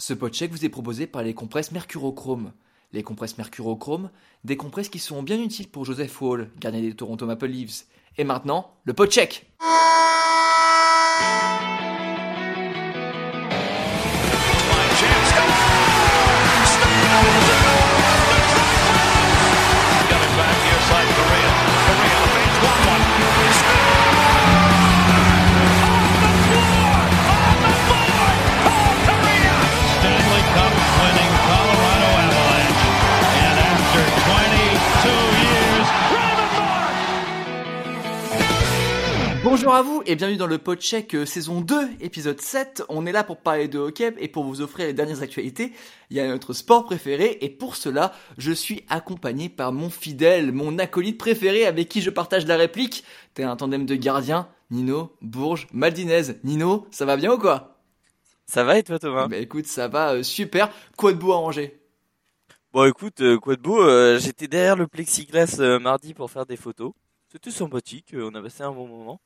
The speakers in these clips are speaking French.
Ce podcheck vous est proposé par les compresses Mercurochrome. Les compresses Mercurochrome, des compresses qui sont bien utiles pour Joseph Wall, gardien des Toronto Maple Leafs. Et maintenant, le podcheck Bonjour à vous et bienvenue dans le podcheck euh, saison 2, épisode 7. On est là pour parler de hockey et pour vous offrir les dernières actualités. Il y a notre sport préféré et pour cela, je suis accompagné par mon fidèle, mon acolyte préféré avec qui je partage la réplique. T'es un tandem de gardiens, Nino, Bourges, Maldinez. Nino, ça va bien ou quoi? Ça va et toi Thomas? Bah écoute, ça va euh, super. Quoi de beau à ranger? Bon écoute, euh, quoi de beau, euh, j'étais derrière le plexiglas mardi pour faire des photos. C'était sympathique, on a passé un bon moment.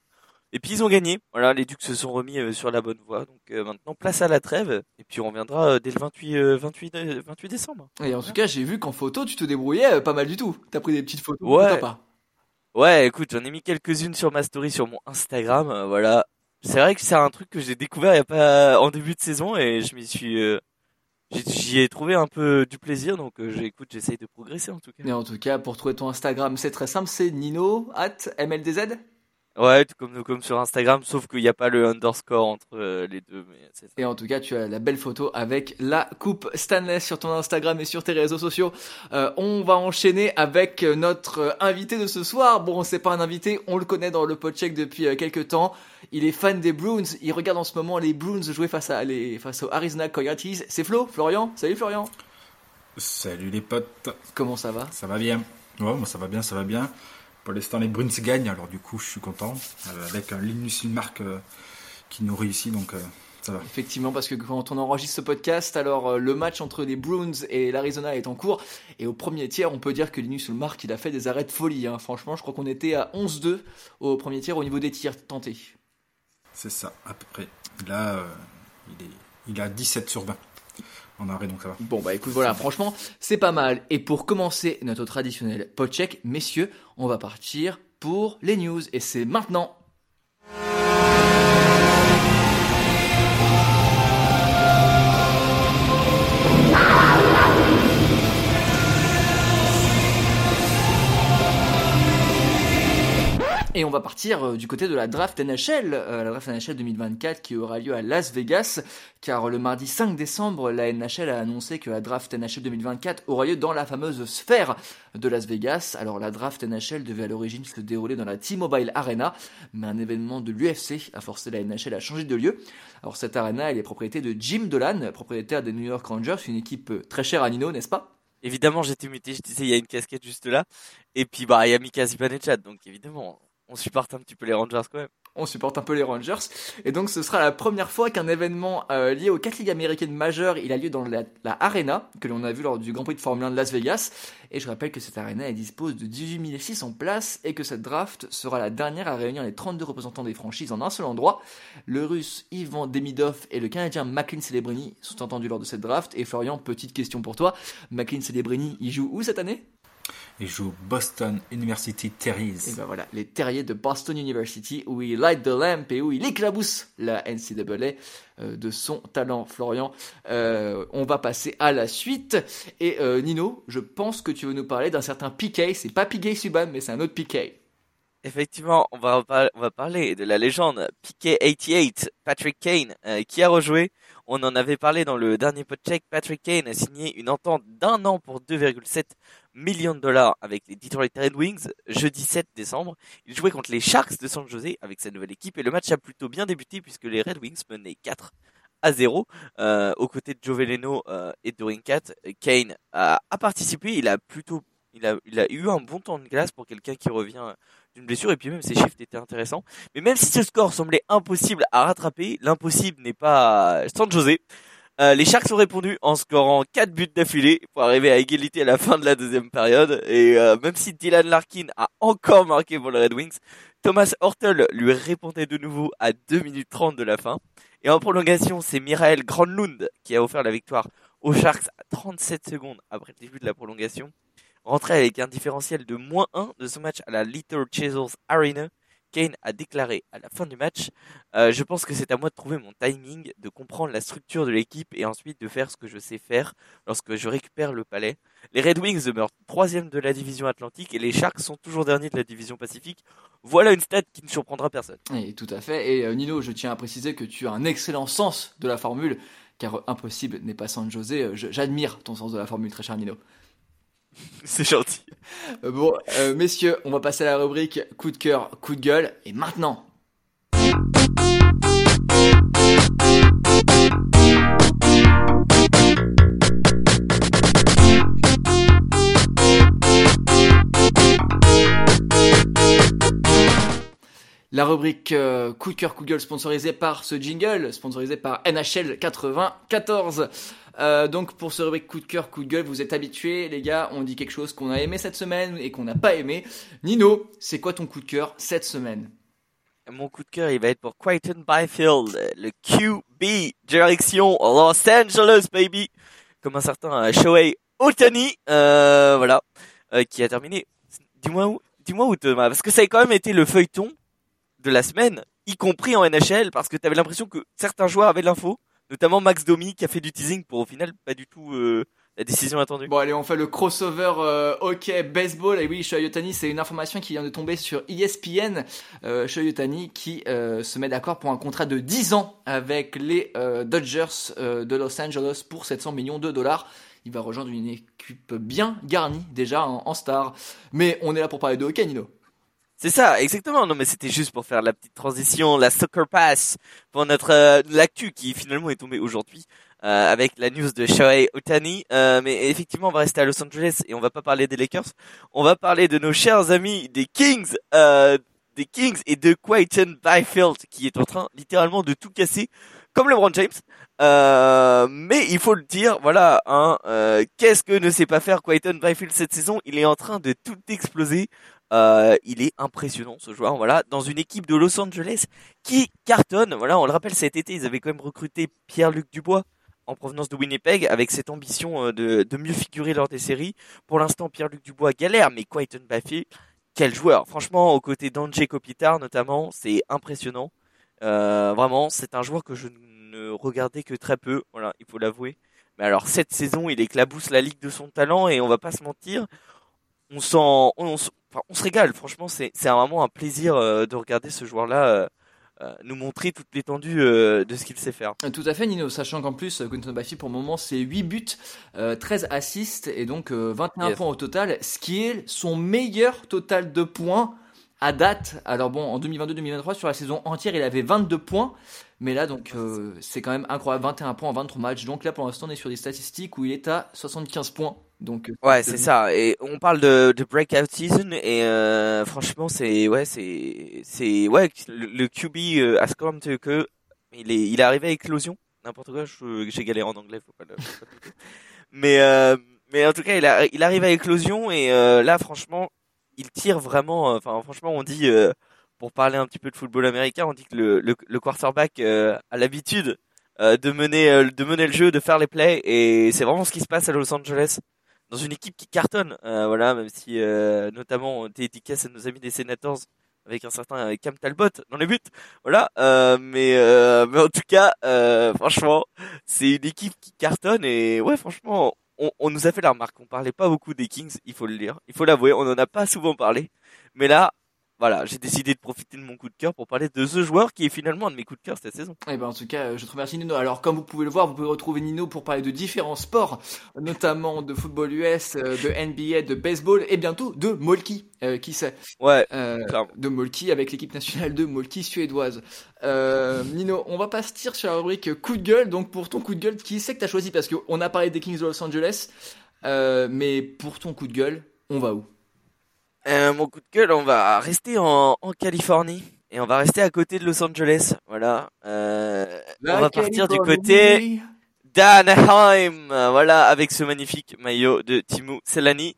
Et puis ils ont gagné. Voilà, les Ducs se sont remis euh, sur la bonne voie. Donc euh, maintenant place à la trêve et puis on reviendra euh, dès le 28 euh, 28 euh, 28 décembre. Et en tout cas, j'ai vu qu'en photo, tu te débrouillais pas mal du tout. T'as pris des petites photos. Ouais. sympas. Ouais, écoute, j'en ai mis quelques-unes sur ma story sur mon Instagram, voilà. C'est vrai que c'est un truc que j'ai découvert il y a pas en début de saison et je m'y suis j'y ai trouvé un peu du plaisir donc j'écoute, j'essaye de progresser en tout cas. Et en tout cas, pour trouver ton Instagram, c'est très simple, c'est Nino at MLDZ. Ouais, tout comme, comme sur Instagram, sauf qu'il n'y a pas le underscore entre euh, les deux. Mais c'est ça. Et en tout cas, tu as la belle photo avec la coupe Stanley sur ton Instagram et sur tes réseaux sociaux. Euh, on va enchaîner avec euh, notre invité de ce soir. Bon, c'est pas un invité, on le connaît dans le podcheck depuis quelques temps. Il est fan des Bruins. Il regarde en ce moment les Bruins jouer face à les face aux Arizona Coyotes. C'est Flo, Florian. Salut Florian. Salut les potes, Comment ça va? Ça va bien Ouais, moi ça va bien, ça va bien. Pour l'instant, les Bruins gagnent, alors du coup, je suis content. Euh, avec un Linus Mark qui nous réussit, donc euh, ça va. Effectivement, parce que quand on enregistre ce podcast, alors euh, le match entre les Bruins et l'Arizona est en cours. Et au premier tiers, on peut dire que Linus Mark, il a fait des arrêts de folie. hein. Franchement, je crois qu'on était à 11-2 au premier tiers au niveau des tirs tentés. C'est ça, à peu près. Là, euh, il, est, il a 17 sur 20 en arrêt, donc ça va. Bon, bah écoute, voilà, franchement, c'est pas mal. Et pour commencer notre traditionnel podcheck, messieurs, on va partir pour les news. Et c'est maintenant. Et on va partir euh, du côté de la draft NHL, euh, la draft NHL 2024 qui aura lieu à Las Vegas, car le mardi 5 décembre, la NHL a annoncé que la draft NHL 2024 aura lieu dans la fameuse sphère de Las Vegas. Alors la draft NHL devait à l'origine se dérouler dans la T-Mobile Arena, mais un événement de l'UFC a forcé la NHL à changer de lieu. Alors cette arena, elle est propriété de Jim Dolan, propriétaire des New York Rangers, une équipe euh, très chère à Nino, n'est-ce pas? Évidemment, j'étais muté, je disais, il y a une casquette juste là. Et puis, bah, il y a Mika donc évidemment, on supporte un petit peu les Rangers quand même. on supporte un peu les Rangers. Et donc ce sera la première fois qu'un événement euh, lié aux quatre ligues américaines majeures, il a lieu dans la, la Arena, que l'on a vu lors du Grand Prix de Formule 1 de Las Vegas. Et je rappelle que cette Arena elle dispose de 18 600 places et que cette draft sera la dernière à réunir les 32 représentants des franchises en un seul endroit. Le russe Ivan Demidov et le canadien Macklin Celebrini sont entendus lors de cette draft. Et Florian, petite question pour toi. Macklin Celebrini, il joue où cette année? Il joue Boston University Terriers. Et ben voilà, les terriers de Boston University où il light the lamp et où il éclabousse la NCAA euh, de son talent, Florian. Euh, on va passer à la suite. Et euh, Nino, je pense que tu veux nous parler d'un certain PK. C'est pas PK Subban, mais c'est un autre PK. Effectivement, on va, on va parler de la légende PK88, Patrick Kane, euh, qui a rejoué. On en avait parlé dans le dernier podcheck. Patrick Kane a signé une entente d'un an pour 2,7 millions de dollars avec les Detroit Red Wings jeudi 7 décembre. Il jouait contre les Sharks de San Jose avec sa nouvelle équipe et le match a plutôt bien débuté puisque les Red Wings menaient 4 à 0 euh, aux côtés de Joe Veleno euh, et de Rinkat. Kane a, participé, il a plutôt il a eu un bon temps de glace pour quelqu'un qui revient d'une blessure et puis même ses chiffres étaient intéressants. Mais même si ce score semblait impossible à rattraper, l'impossible n'est pas San José. Euh, les Sharks ont répondu en scorant 4 buts d'affilée pour arriver à égalité à la fin de la deuxième période. Et euh, même si Dylan Larkin a encore marqué pour les Red Wings, Thomas Hortel lui répondait de nouveau à 2 minutes 30 de la fin. Et en prolongation, c'est Mirael Granlund qui a offert la victoire aux Sharks à 37 secondes après le début de la prolongation. Rentré avec un différentiel de moins 1 de ce match à la Little Chisels Arena, Kane a déclaré à la fin du match euh, Je pense que c'est à moi de trouver mon timing, de comprendre la structure de l'équipe et ensuite de faire ce que je sais faire lorsque je récupère le palais. Les Red Wings demeurent troisième de la division Atlantique et les Sharks sont toujours derniers de la division Pacifique. Voilà une stat qui ne surprendra personne. Et tout à fait. Et euh, Nino, je tiens à préciser que tu as un excellent sens de la formule, car euh, impossible n'est pas San José. J'admire ton sens de la formule, très cher Nino. C'est gentil. Euh, Bon, euh, messieurs, on va passer à la rubrique coup de cœur, coup de gueule. Et maintenant, la rubrique euh, coup de cœur, coup de gueule sponsorisée par ce jingle, sponsorisé par NHL 94. Euh, donc pour ce rubrique coup de cœur, coup de gueule, vous êtes habitués, les gars, on dit quelque chose qu'on a aimé cette semaine et qu'on n'a pas aimé. Nino, c'est quoi ton coup de cœur cette semaine? Mon coup de cœur, il va être pour Quayton Byfield, le QB, direction Los Angeles, baby. Comme un certain euh, Shohei Otani, euh, voilà, qui a terminé. Dis-moi où, dis-moi où Thomas, parce que ça a quand même été le feuilleton de la semaine, y compris en NHL, parce que t'avais l'impression que certains joueurs avaient l'info, notamment Max Domi qui a fait du teasing pour au final pas du tout euh, la décision attendue. Bon allez, on fait le crossover euh, hockey baseball. Et oui, Shohei Ohtani, c'est une information qui vient de tomber sur ESPN. Euh, Shohei Ohtani qui euh, se met d'accord pour un contrat de 10 ans avec les Dodgers de Los Angeles pour 700 millions de dollars. Il va rejoindre une équipe bien garnie déjà en star. Mais on est là pour parler de hockey, Nino. C'est ça, exactement. Non, mais c'était juste pour faire la petite transition, la soccer pass pour notre euh, l'actu qui finalement est tombée aujourd'hui euh, avec la news de Shohei Otani. Euh, mais effectivement, on va rester à Los Angeles et on va pas parler des Lakers. On va parler de nos chers amis des Kings, euh, des Kings et de Quayton Byfield qui est en train littéralement de tout casser, comme LeBron James. Euh, mais il faut le dire, voilà, hein, euh, qu'est-ce que ne sait pas faire Quayton Byfield cette saison? Il est en train de tout exploser. Euh, il est impressionnant ce joueur, voilà, dans une équipe de Los Angeles qui cartonne. Voilà, on le rappelle cet été, ils avaient quand même recruté Pierre-Luc Dubois en provenance de Winnipeg avec cette ambition euh, de, mieux figurer lors des séries. Pour l'instant, Pierre-Luc Dubois galère, mais Quayton Byfield, quel joueur Franchement, aux côtés d'Andrzej Kopitar notamment, c'est impressionnant. Euh, vraiment, c'est un joueur que je ne regardais que très peu. Voilà, il faut l'avouer. Mais alors cette saison, il éclabousse la ligue de son talent et on va pas se mentir, on s'en, enfin, on se régale. Franchement, c'est c'est vraiment un plaisir euh, de regarder ce joueur-là euh, euh, nous montrer toute l'étendue euh, de ce qu'il sait faire. Tout à fait, Nino, sachant qu'en plus, Quentin Byfield, pour le moment, c'est 8 buts, euh, 13 assists et donc euh, 21 Yes. points au total, ce qui est son meilleur total de points à date. Alors bon, en 2022-2023, sur la saison entière, il avait 22 points, mais là, donc, euh, c'est quand même incroyable, 21 points en 23 matchs. Donc là, pour l'instant, on est sur des statistiques où il est à 75 points. Donc, euh, Ouais, c'est ça. Et on parle de, de breakout season et euh, franchement, c'est ouais, c'est c'est ouais, le, le QB euh, a to que il est il est arrivé à éclosion. N'importe quoi, j'ai galéré en anglais, faut pas le. faut pas le douter. mais mais en tout cas, il a, il arrive à éclosion et là, franchement, il tire vraiment. euh, Enfin, franchement, on dit euh, pour parler un petit peu de football américain, on dit que le quarterback euh, a l'habitude de mener de mener le jeu, de faire les plays et c'est vraiment ce qui se passe à Los Angeles dans une équipe qui cartonne, voilà, même si notamment on dédicace à nos amis des Senators avec un certain Cam Talbot dans les buts, voilà. mais mais en tout cas, franchement, c'est une équipe qui cartonne et ouais, franchement, on, on nous a fait la remarque. On parlait pas beaucoup des Kings, il faut le dire, il faut l'avouer, on en a pas souvent parlé, mais là. Voilà, j'ai décidé de profiter de mon coup de cœur pour parler de ce joueur qui est finalement un de mes coups de cœur cette saison. Eh ben, en tout cas, euh, je te remercie Nino. Alors, comme vous pouvez le voir, vous pouvez retrouver Nino pour parler de différents sports, notamment de football US, euh, de NBA, de baseball et bientôt de Molki. Euh, qui sait Ouais, Euh. De Molki avec l'équipe nationale de Molki suédoise. Euh, Nino, on va pas se tirer sur la rubrique coup de gueule. Donc, pour ton coup de gueule, qui c'est que t'as choisi? Parce qu'on a parlé des Kings de Los Angeles, mais pour ton coup de gueule, on va où? Euh, mon coup de gueule, on va rester en, en Californie et on va rester à côté de Los Angeles. Voilà. Euh, on va partir du côté d'Anaheim. Voilà, avec ce magnifique maillot de Timo Selani.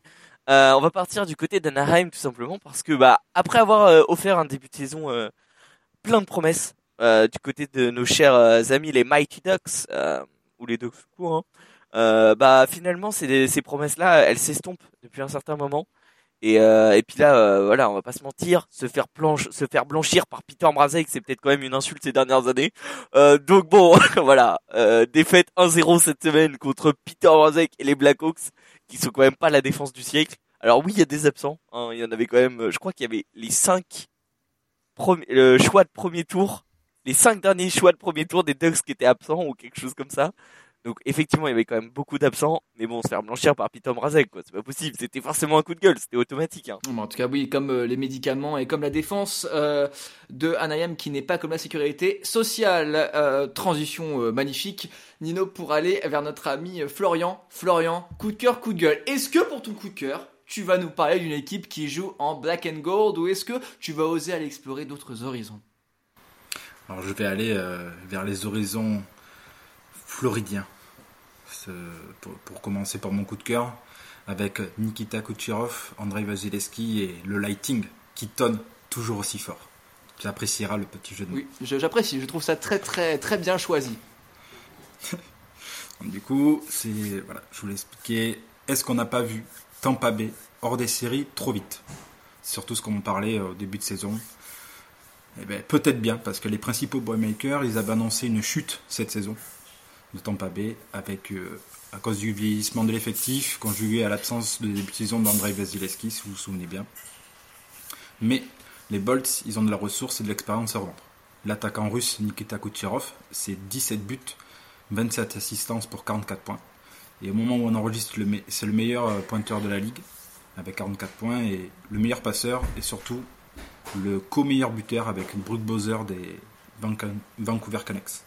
Euh, on va partir du côté d'Anaheim tout simplement parce que bah après avoir euh, offert un début de saison euh, plein de promesses euh, du côté de nos chers amis les Mighty Ducks euh, ou les Ducks tout court, hein, euh, bah finalement ces, ces promesses là elles s'estompent depuis un certain moment et, euh, et puis là euh, voilà on va pas se mentir se faire planche, se faire blanchir par Peter Mrazek c'est peut-être quand même une insulte ces dernières années euh, donc bon voilà euh, défaite 1-0 cette semaine contre Peter Mrazek et les Blackhawks qui sont quand même pas la défense du siècle. Alors oui, il y a des absents. hein, il y en avait quand même. euh, Je crois qu'il y avait les cinq choix de premier tour, les cinq derniers choix de premier tour des Ducks qui étaient absents ou quelque chose comme ça. Donc effectivement, il y avait quand même beaucoup d'absents. Mais bon, se faire blanchir par Peter Mrazek, quoi, c'est pas possible. C'était forcément un coup de gueule, c'était automatique. Hein. Bon, En tout cas, oui, comme euh, les médicaments et comme la défense euh, de Anaheim qui n'est pas comme la sécurité sociale. Euh, transition euh, magnifique, Nino, pour aller vers notre ami Florian. Florian, coup de cœur, coup de gueule. Est-ce que pour ton coup de cœur, tu vas nous parler d'une équipe qui joue en black and gold ou est-ce que tu vas oser aller explorer d'autres horizons? Alors je vais aller euh, vers les horizons floridiens. Ce- Pour, pour commencer par mon coup de cœur, avec Nikita Kucherov, Andrei Vasilevski et le lighting qui tonne toujours aussi fort. Tu apprécieras le petit jeu de mots. Oui, j'apprécie, je trouve ça très très très bien choisi. Du coup, c'est voilà, je voulais expliquer. Est-ce qu'on n'a pas vu Tampa Bay hors des séries trop vite? C'est Surtout ce qu'on parlait euh, au début de saison. Eh ben, peut-être bien, parce que les principaux boymakers, ils avaient annoncé une chute cette saison de Tampa Bay avec euh, à cause du vieillissement de l'effectif, conjugué à l'absence de début de saison d'Andrei Vasilevski, si vous vous souvenez bien. Mais les Bolts, ils ont de la ressource et de l'expérience à revendre. L'attaquant russe Nikita Kucherov, c'est 17 buts 27 assistances pour 44 points. Et au moment où on enregistre, c'est le meilleur euh, pointeur de la ligue, avec 44 points, et le meilleur passeur, et surtout le co-meilleur buteur avec Brook Bowser des Vancouver Canucks.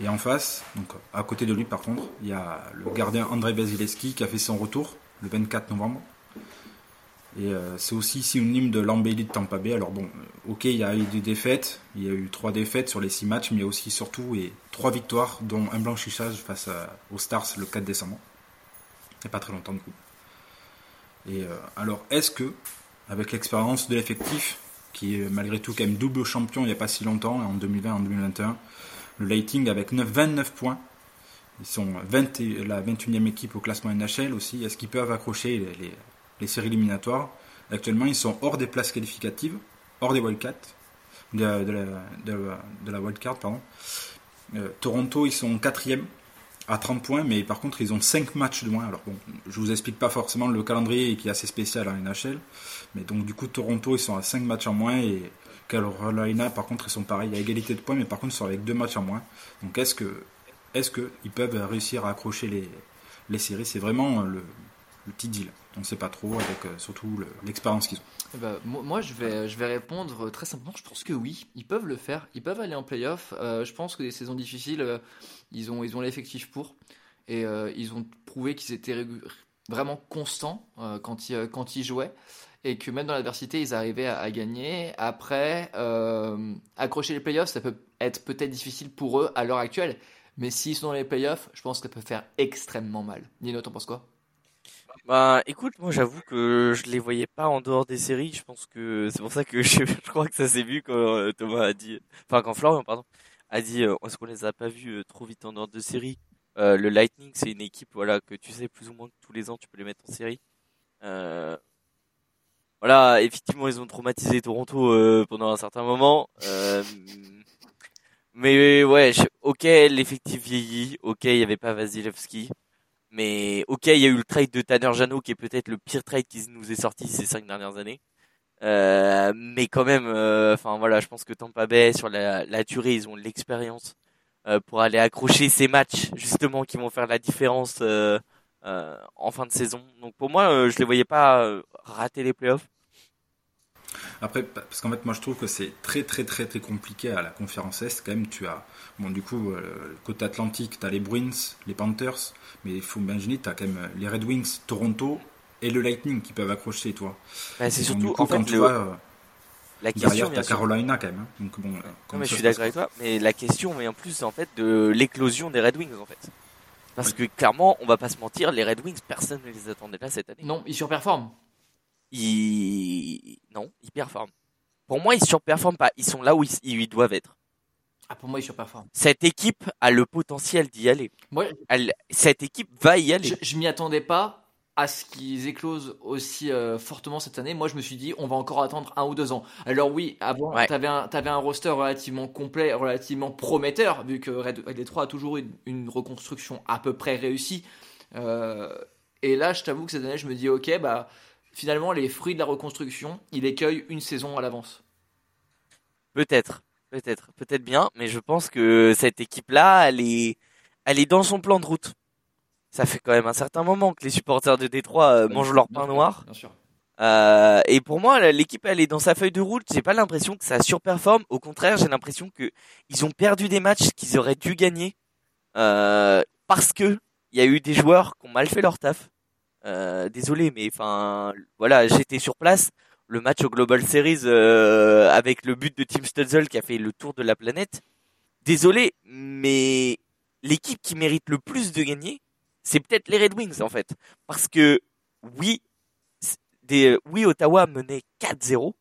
Et en face, donc à côté de lui par contre, il y a le gardien Andrei Vasilevski qui a fait son retour le 24 novembre. Et euh, c'est aussi synonyme de l'embellie de Tampa Bay. Alors bon, euh, ok, il y a eu des défaites, il y a eu trois défaites sur les six matchs, mais il y a aussi surtout et trois victoires, dont un blanchissage face à- aux Stars le 4 décembre. Il pas très longtemps du coup. Et euh, alors, est-ce que, avec l'expérience de l'effectif, qui est malgré tout quand même double champion il n'y a pas si longtemps, en 2020 et en 2021, le Lighting avec 9 29 points, ils sont 20 et- la 21e équipe au classement NHL aussi, est-ce qu'ils peuvent accrocher les, séries éliminatoires? Actuellement, ils sont hors des places qualificatives, hors des wildcards, de, de la, de, wildcard, pardon. Euh, Toronto, ils sont quatrième à 30 points, mais par contre, ils ont 5 matchs de moins. Alors bon, je vous explique pas forcément le calendrier qui est assez spécial en NHL, mais donc du coup, Toronto, ils sont à 5 matchs en moins et Carolina, par contre, ils sont pareils, à égalité de points, mais par contre, ils sont avec 2 matchs en moins. Donc est-ce que, est-ce que ils peuvent réussir à accrocher les, les séries? C'est vraiment euh, le, le petit deal. On ne sait pas trop, avec euh, surtout le- l'expérience qu'ils ont. Eh ben, mo- moi, je vais, je vais répondre très simplement. Je pense que oui, ils peuvent le faire. Ils peuvent aller en playoff. Euh, je pense que des saisons difficiles, euh, ils ont, ils ont l'effectif pour. Et euh, ils ont prouvé qu'ils étaient vraiment constants euh, quand, ils, euh, quand ils jouaient. Et que même dans l'adversité, ils arrivaient à, gagner. Après, euh, accrocher les playoffs, ça peut être peut-être difficile pour eux à l'heure actuelle. Mais s'ils sont dans les playoffs, je pense que ça peut faire extrêmement mal. Nino, t'en penses quoi? Bah écoute, moi j'avoue que je les voyais pas en dehors des séries. Je pense que c'est pour ça que je, crois que ça s'est vu quand euh, Thomas a dit, enfin quand Florian pardon a dit, euh, est-ce qu'on les a pas vus trop vite en dehors de séries Le Lightning c'est une équipe voilà que tu sais plus ou moins que tous les ans tu peux les mettre en série. Voilà, effectivement ils ont traumatisé Toronto euh, pendant un certain moment. Euh, mais ouais, ok l'effectif vieillit, ok il y avait pas Vasilevski. Mais ok, il y a eu le trade de Tanner Jano qui est peut-être le pire trade qui nous est sorti ces cinq dernières années. Euh, mais quand même, euh, enfin voilà, je pense que Tampa Bay sur la, la durée, ils ont l'expérience euh, pour aller accrocher ces matchs justement qui vont faire la différence euh, en fin de saison. Donc pour moi, euh, je les voyais pas euh, rater les playoffs. Après, parce qu'en fait, moi je trouve que c'est très très très très compliqué à la conférence Est. Quand même, tu as, bon, du coup, euh, côté Atlantique, tu as les Bruins, les Panthers, mais il faut imaginer, tu as quand même les Red Wings, Toronto et le Lightning qui peuvent accrocher, toi. Bah, c'est surtout coup, en quand fait tu le- vois, euh, la question. derrière, tu as. Carolina quand même. hein. Donc, bon, euh, Non, mais ça je suis d'accord avec toi. Mais la question, mais en plus, en fait, de l'éclosion des Red Wings, en fait. Parce que clairement, on va pas se mentir, les Red Wings, personne ne les attendait là cette année. Non, ils surperforment. Ils... Non, ils performent. Pour moi, ils surperforment pas. Ils sont là où ils, ils doivent être. Ah, pour moi, ils surperforment. Cette équipe a le potentiel d'y aller. Moi, Elle- Cette équipe va y aller. je, je m'y attendais pas à ce qu'ils éclosent aussi euh, fortement cette année. Moi, je me suis dit, on va encore attendre un ou deux ans. Alors oui, avant, Ouais. t'avais un, t'avais un roster relativement complet, relativement prometteur, vu que Red, Red Detroit a toujours eu une, une reconstruction à peu près réussie. Euh, et là, je t'avoue que cette année, je me dis, ok, bah finalement, les fruits de la reconstruction, il les cueille une saison à l'avance. Peut-être, peut-être, peut-être bien, mais je pense que cette équipe-là, elle est, elle est dans son plan de route. Ça fait quand même un certain moment que les supporters de Détroit euh, mangent leur pain noir. Bien sûr. Euh, et pour moi, l'équipe, elle est dans sa feuille de route. J'ai pas l'impression que ça surperforme. Au contraire, j'ai l'impression que ils ont perdu des matchs qu'ils auraient dû gagner euh, parce que il y a eu des joueurs qui ont mal fait leur taf. Euh, désolé, mais enfin, voilà, j'étais sur place. Le match au Global Series euh, avec le but de Tim Stutzel qui a fait le tour de la planète. Désolé, mais l'équipe qui mérite le plus de gagner, c'est peut-être les Red Wings en fait, parce que oui, des, oui, Ottawa menait 4-0.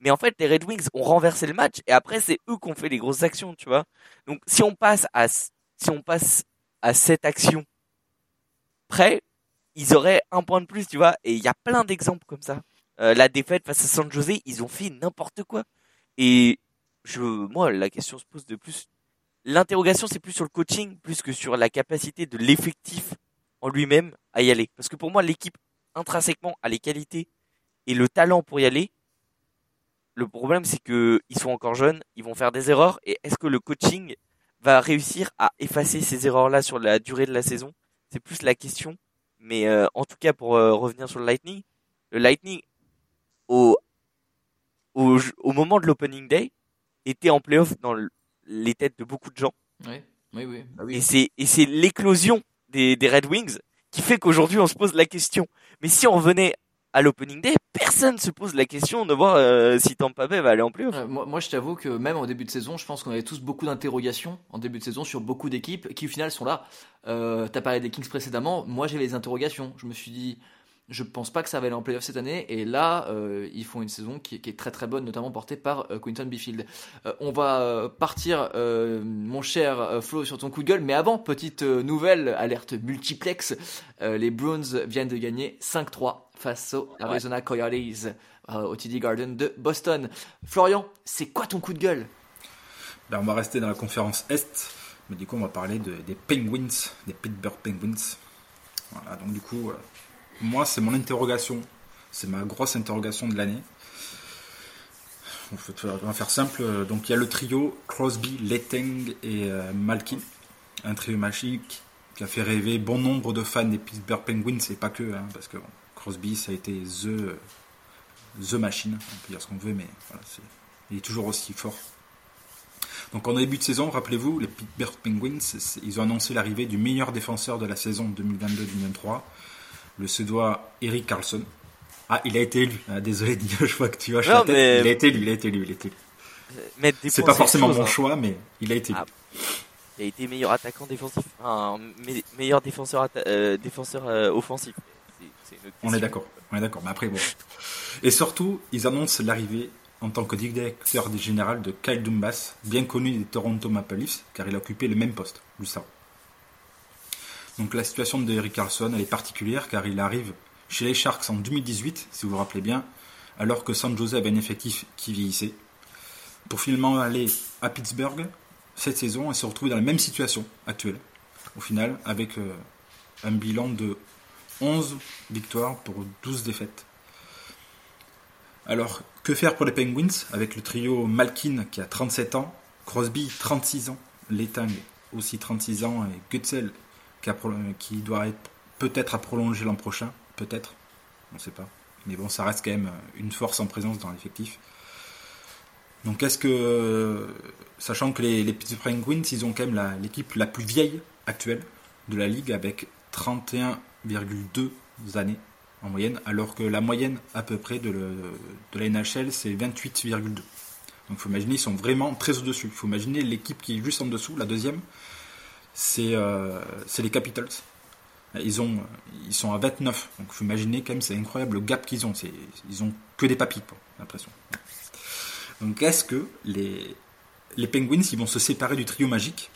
Mais en fait, les Red Wings ont renversé le match et après, c'est eux qui ont fait les grosses actions, tu vois. Donc, si on passe à, si on passe à cette action près, ils auraient un point de plus, tu vois. Et il y a plein d'exemples comme ça. Euh, la défaite face à San Jose, ils ont fait n'importe quoi. Et je, moi, la question se pose de plus. L'interrogation, c'est plus sur le coaching, plus que sur la capacité de l'effectif en lui-même à y aller. Parce que pour moi, l'équipe intrinsèquement a les qualités et le talent pour y aller. Le problème, c'est que ils sont encore jeunes, ils vont faire des erreurs. Et est-ce que le coaching va réussir à effacer ces erreurs-là sur la durée de la saison? C'est plus la question. Mais euh, en tout cas, pour euh, revenir sur le Lightning, le Lightning, au, au, au moment de l'opening day, était en playoff dans le- les têtes de beaucoup de gens. Oui, oui, oui. Bah Et c'est et c'est l'éclosion des, des Red Wings qui fait qu'aujourd'hui on se pose la question. Mais si on revenait à l'opening day, personne se pose la question de voir euh, si Tampa Bay va aller en playoff. Euh, moi, moi, je t'avoue que même en début de saison, je pense qu'on avait tous beaucoup d'interrogations en début de saison sur beaucoup d'équipes qui au final sont là. Euh, T'as parlé des Kings précédemment, moi j'avais des interrogations. Je me suis dit, je pense pas que ça va aller en playoff cette année. Et là, euh, ils font une saison qui, est- qui est très très bonne, notamment portée par euh, Quinton Byfield. Euh, on va partir, mon cher Flo, sur ton coup de gueule. Mais avant, petite nouvelle, alerte multiplex. Les Bruins viennent de gagner 5-3 face aux Arizona Coyotes au TD Garden de Boston. Florian, c'est quoi ton coup de gueule? Ben, on va rester dans la conférence Est, mais du coup, on va parler de- des Penguins, des Pittsburgh Penguins. Voilà, donc du coup, moi, c'est mon interrogation. C'est ma grosse interrogation de l'année. On va faire- simple. Donc, il y a le trio Crosby, Letang et euh, Malkin. Un trio magique qui a fait rêver bon nombre de fans des Pittsburgh Penguins, et pas que, hein, parce que Crosby, ça a été The, the Machine. On peut dire ce qu'on veut, mais c'est- il est toujours aussi fort. Donc en début de saison, rappelez-vous, les Pittsburgh Penguins, c'est- ils ont annoncé l'arrivée du meilleur défenseur de la saison 2022-2023, le Suédois Eric Carlson. Ah, il a été élu. Ah, désolé, je vois que tu Non, la tête. mais- Il a été élu, il a été élu, il a été élu. C'est pas forcément mon hein. choix, mais il a été élu. Ah. Il a été meilleur attaquant défensif, enfin, meilleur défenseur, euh, défenseur euh, offensif. On est d'accord, on est d'accord. Mais après, bon. Et surtout, ils annoncent l'arrivée en tant que directeur général de Kyle Dumbas, bien connu des Toronto Maple Leafs, car il a occupé le même poste, avant. Donc la situation de Eric Carlson, elle est particulière, car il arrive chez les Sharks en 2018, si vous vous rappelez bien, alors que San Jose avait un effectif qui vieillissait, pour finalement aller à Pittsburgh cette saison et se retrouver dans la même situation actuelle, au final, avec euh, un bilan de 11 victoires pour 12 défaites. Alors, que faire pour les Penguins avec le trio Malkin qui a 37 ans, Crosby 36 ans, Letang aussi 36 ans et Gutzel qui, doit être peut-être à prolonger l'an prochain, peut-être, on ne sait pas. Mais bon, ça reste quand même une force en présence dans l'effectif. Donc, est-ce que, sachant que les, les Penguins, ils ont quand même l'équipe la plus vieille actuelle de la ligue avec 31,2 années en moyenne, alors que la moyenne à peu près de, de la NHL c'est 28,2. Donc il faut imaginer, ils sont vraiment très au-dessus. Il faut imaginer l'équipe qui est juste en dessous, la deuxième, c'est euh, c'est les Capitals. Ils, ont, ils sont à 29. Donc, vous imaginez quand même, c'est incroyable le gap qu'ils ont. Ils ont que des j'ai l'impression. Donc, est-ce que les, les Penguins, ils vont se séparer du trio magique,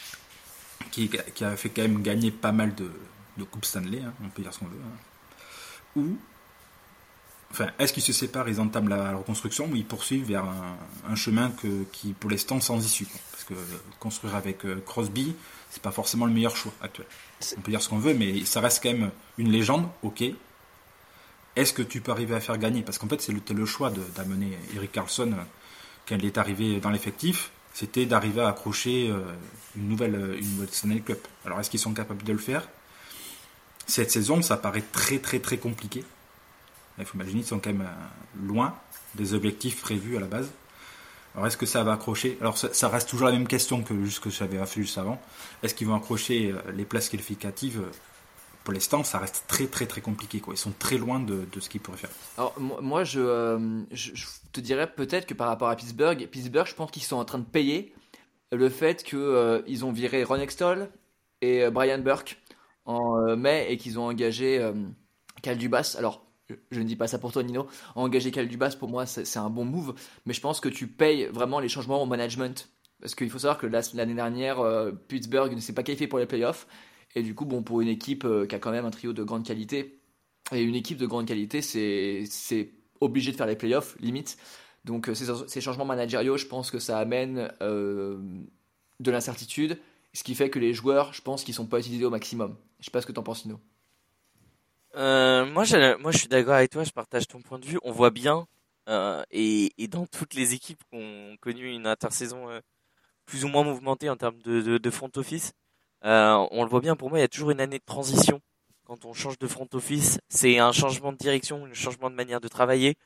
qui, qui a fait quand même gagner pas mal de, de Coupes Stanley, hein, on peut dire ce qu'on veut. hein. Ou, enfin, est-ce qu'ils se séparent, ils entament la, reconstruction, ou ils poursuivent vers un, un chemin que, qui, pour l'instant, sans issue. quoi. Parce que euh, construire avec euh, Crosby, c'est pas forcément le meilleur choix actuel. On peut dire ce qu'on veut, mais ça reste quand même une légende, ok. Est-ce que tu peux arriver à faire gagner? Parce qu'en fait, c'est le, le choix d'amener Eric Carlson euh, quand il est arrivé dans l'effectif, c'était d'arriver à accrocher une nouvelle, une nouvelle Stanley Cup. Alors, est-ce qu'ils sont capables de le faire? Cette saison, ça paraît très très très compliqué. Il faut imaginer qu'ils sont quand même euh, loin des objectifs prévus à la base. Alors, est-ce que ça va accrocher? Alors, ça, reste toujours la même question que juste que j'avais juste avant. Est-ce qu'ils vont accrocher euh, les places qualificatives? Pour l'instant, ça reste très très très compliqué. Ils sont très loin de, ce qu'ils pourraient faire. Alors, moi, euh, je, te dirais peut-être que par rapport à Pittsburgh, Pittsburgh, je pense qu'ils sont en train de payer le fait qu'ils ont viré Ron Extol et euh, Brian Burke en euh, mai et qu'ils ont engagé euh, Cal Dubas. Alors, je, ne dis pas ça pour toi, Nino. Engager Cal Dubas, pour moi, c'est un bon move, mais je pense que tu payes vraiment les changements au management. Parce qu'il faut savoir que la- l'année dernière, euh, Pittsburgh ne s'est pas qualifié pour les playoffs. Et du coup, bon, pour une équipe euh, qui a quand même un trio de grande qualité, et une équipe de grande qualité, c'est obligé de faire les playoffs, limite. Donc euh, ces, changements managériaux, je pense que ça amène de l'incertitude, ce qui fait que les joueurs, je pense qu'ils sont pas utilisés au maximum. Je sais pas ce que t'en penses, Nino. Euh, moi, j'ai- moi, je suis d'accord avec toi. Je partage ton point de vue. On voit bien, euh, et, et dans toutes les équipes qui ont connu une intersaison euh, plus ou moins mouvementée en termes de, de, de front office, euh, on le voit bien. Pour moi, il y a toujours une année de transition quand on change de front office. C'est un changement de direction, un changement de manière de travailler.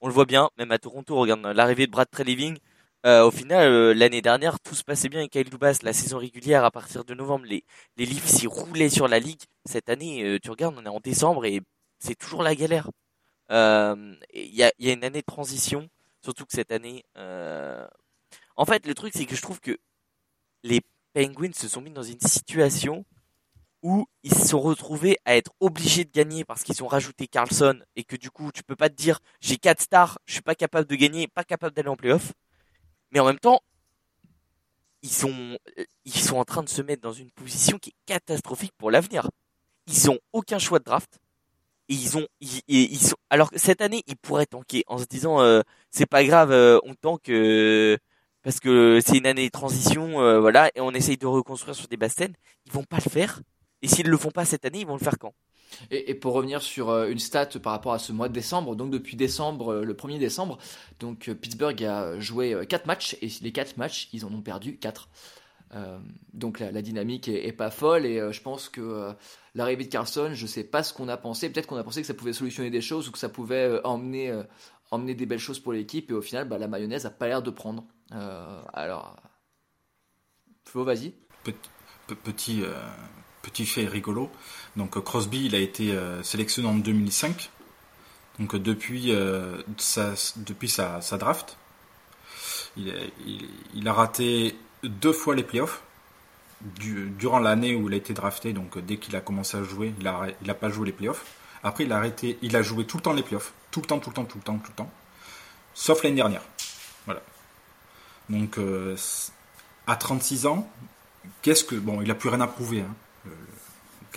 On le voit bien, même à Toronto. Regarde l'arrivée de Brad Treliving. Euh, au final, euh, l'année dernière, tout se passait bien avec Kyle Dubas. La saison régulière, à partir de novembre, les, les Leafs y roulaient sur la ligue. Cette année, euh, tu regardes, on est en décembre et c'est toujours la galère. Il y, a, y a une année de transition, surtout que cette année. En fait, le truc, c'est que je trouve que les Penguins se sont mis dans une situation où ils se sont retrouvés à être obligés de gagner parce qu'ils ont rajouté Carlson et que du coup, tu peux pas te dire j'ai quatre stars, je suis pas capable de gagner, pas capable d'aller en playoff. Mais en même temps, ils sont, ils sont en train de se mettre dans une position qui est catastrophique pour l'avenir. Ils ont aucun choix de draft. Et ils ont, ils, ils sont, alors que cette année, ils pourraient tanker en se disant, euh, c'est pas grave, euh, on tank, euh, parce que c'est une année de transition, euh, voilà, et on essaye de reconstruire sur des bases saines. Ils vont pas le faire. Et s'ils le font pas cette année, ils vont le faire quand? Et, pour revenir sur euh, une stat par rapport à ce mois de décembre, donc depuis décembre, euh, le 1er décembre, donc euh, Pittsburgh a joué 4 matchs et les 4 matchs, ils en ont perdu 4. Euh, donc la, dynamique est, pas folle et je pense que l'arrivée de Carlson, je sais pas ce qu'on a pensé. Peut-être qu'on a pensé que ça pouvait solutionner des choses ou que ça pouvait emmener, emmener des belles choses pour l'équipe et au final, bah, la mayonnaise a pas l'air de prendre. Alors, Flo, vas-y. Petit, pe- petit, petit fait rigolo. Donc euh, Crosby, il a été euh, sélectionné en 2005. Donc euh, depuis, sa, depuis sa, draft, il, a- raté deux fois les playoffs du- durant l'année où il a été drafté. Donc dès qu'il a commencé à jouer, il a, il a pas joué les playoffs. Après, il a arrêté, il a joué tout le temps les playoffs, tout le temps, tout le temps, tout le temps, tout le temps, sauf l'année dernière. Voilà. Donc à 36 ans, qu'est-ce que bon, il a plus rien à prouver. Hein.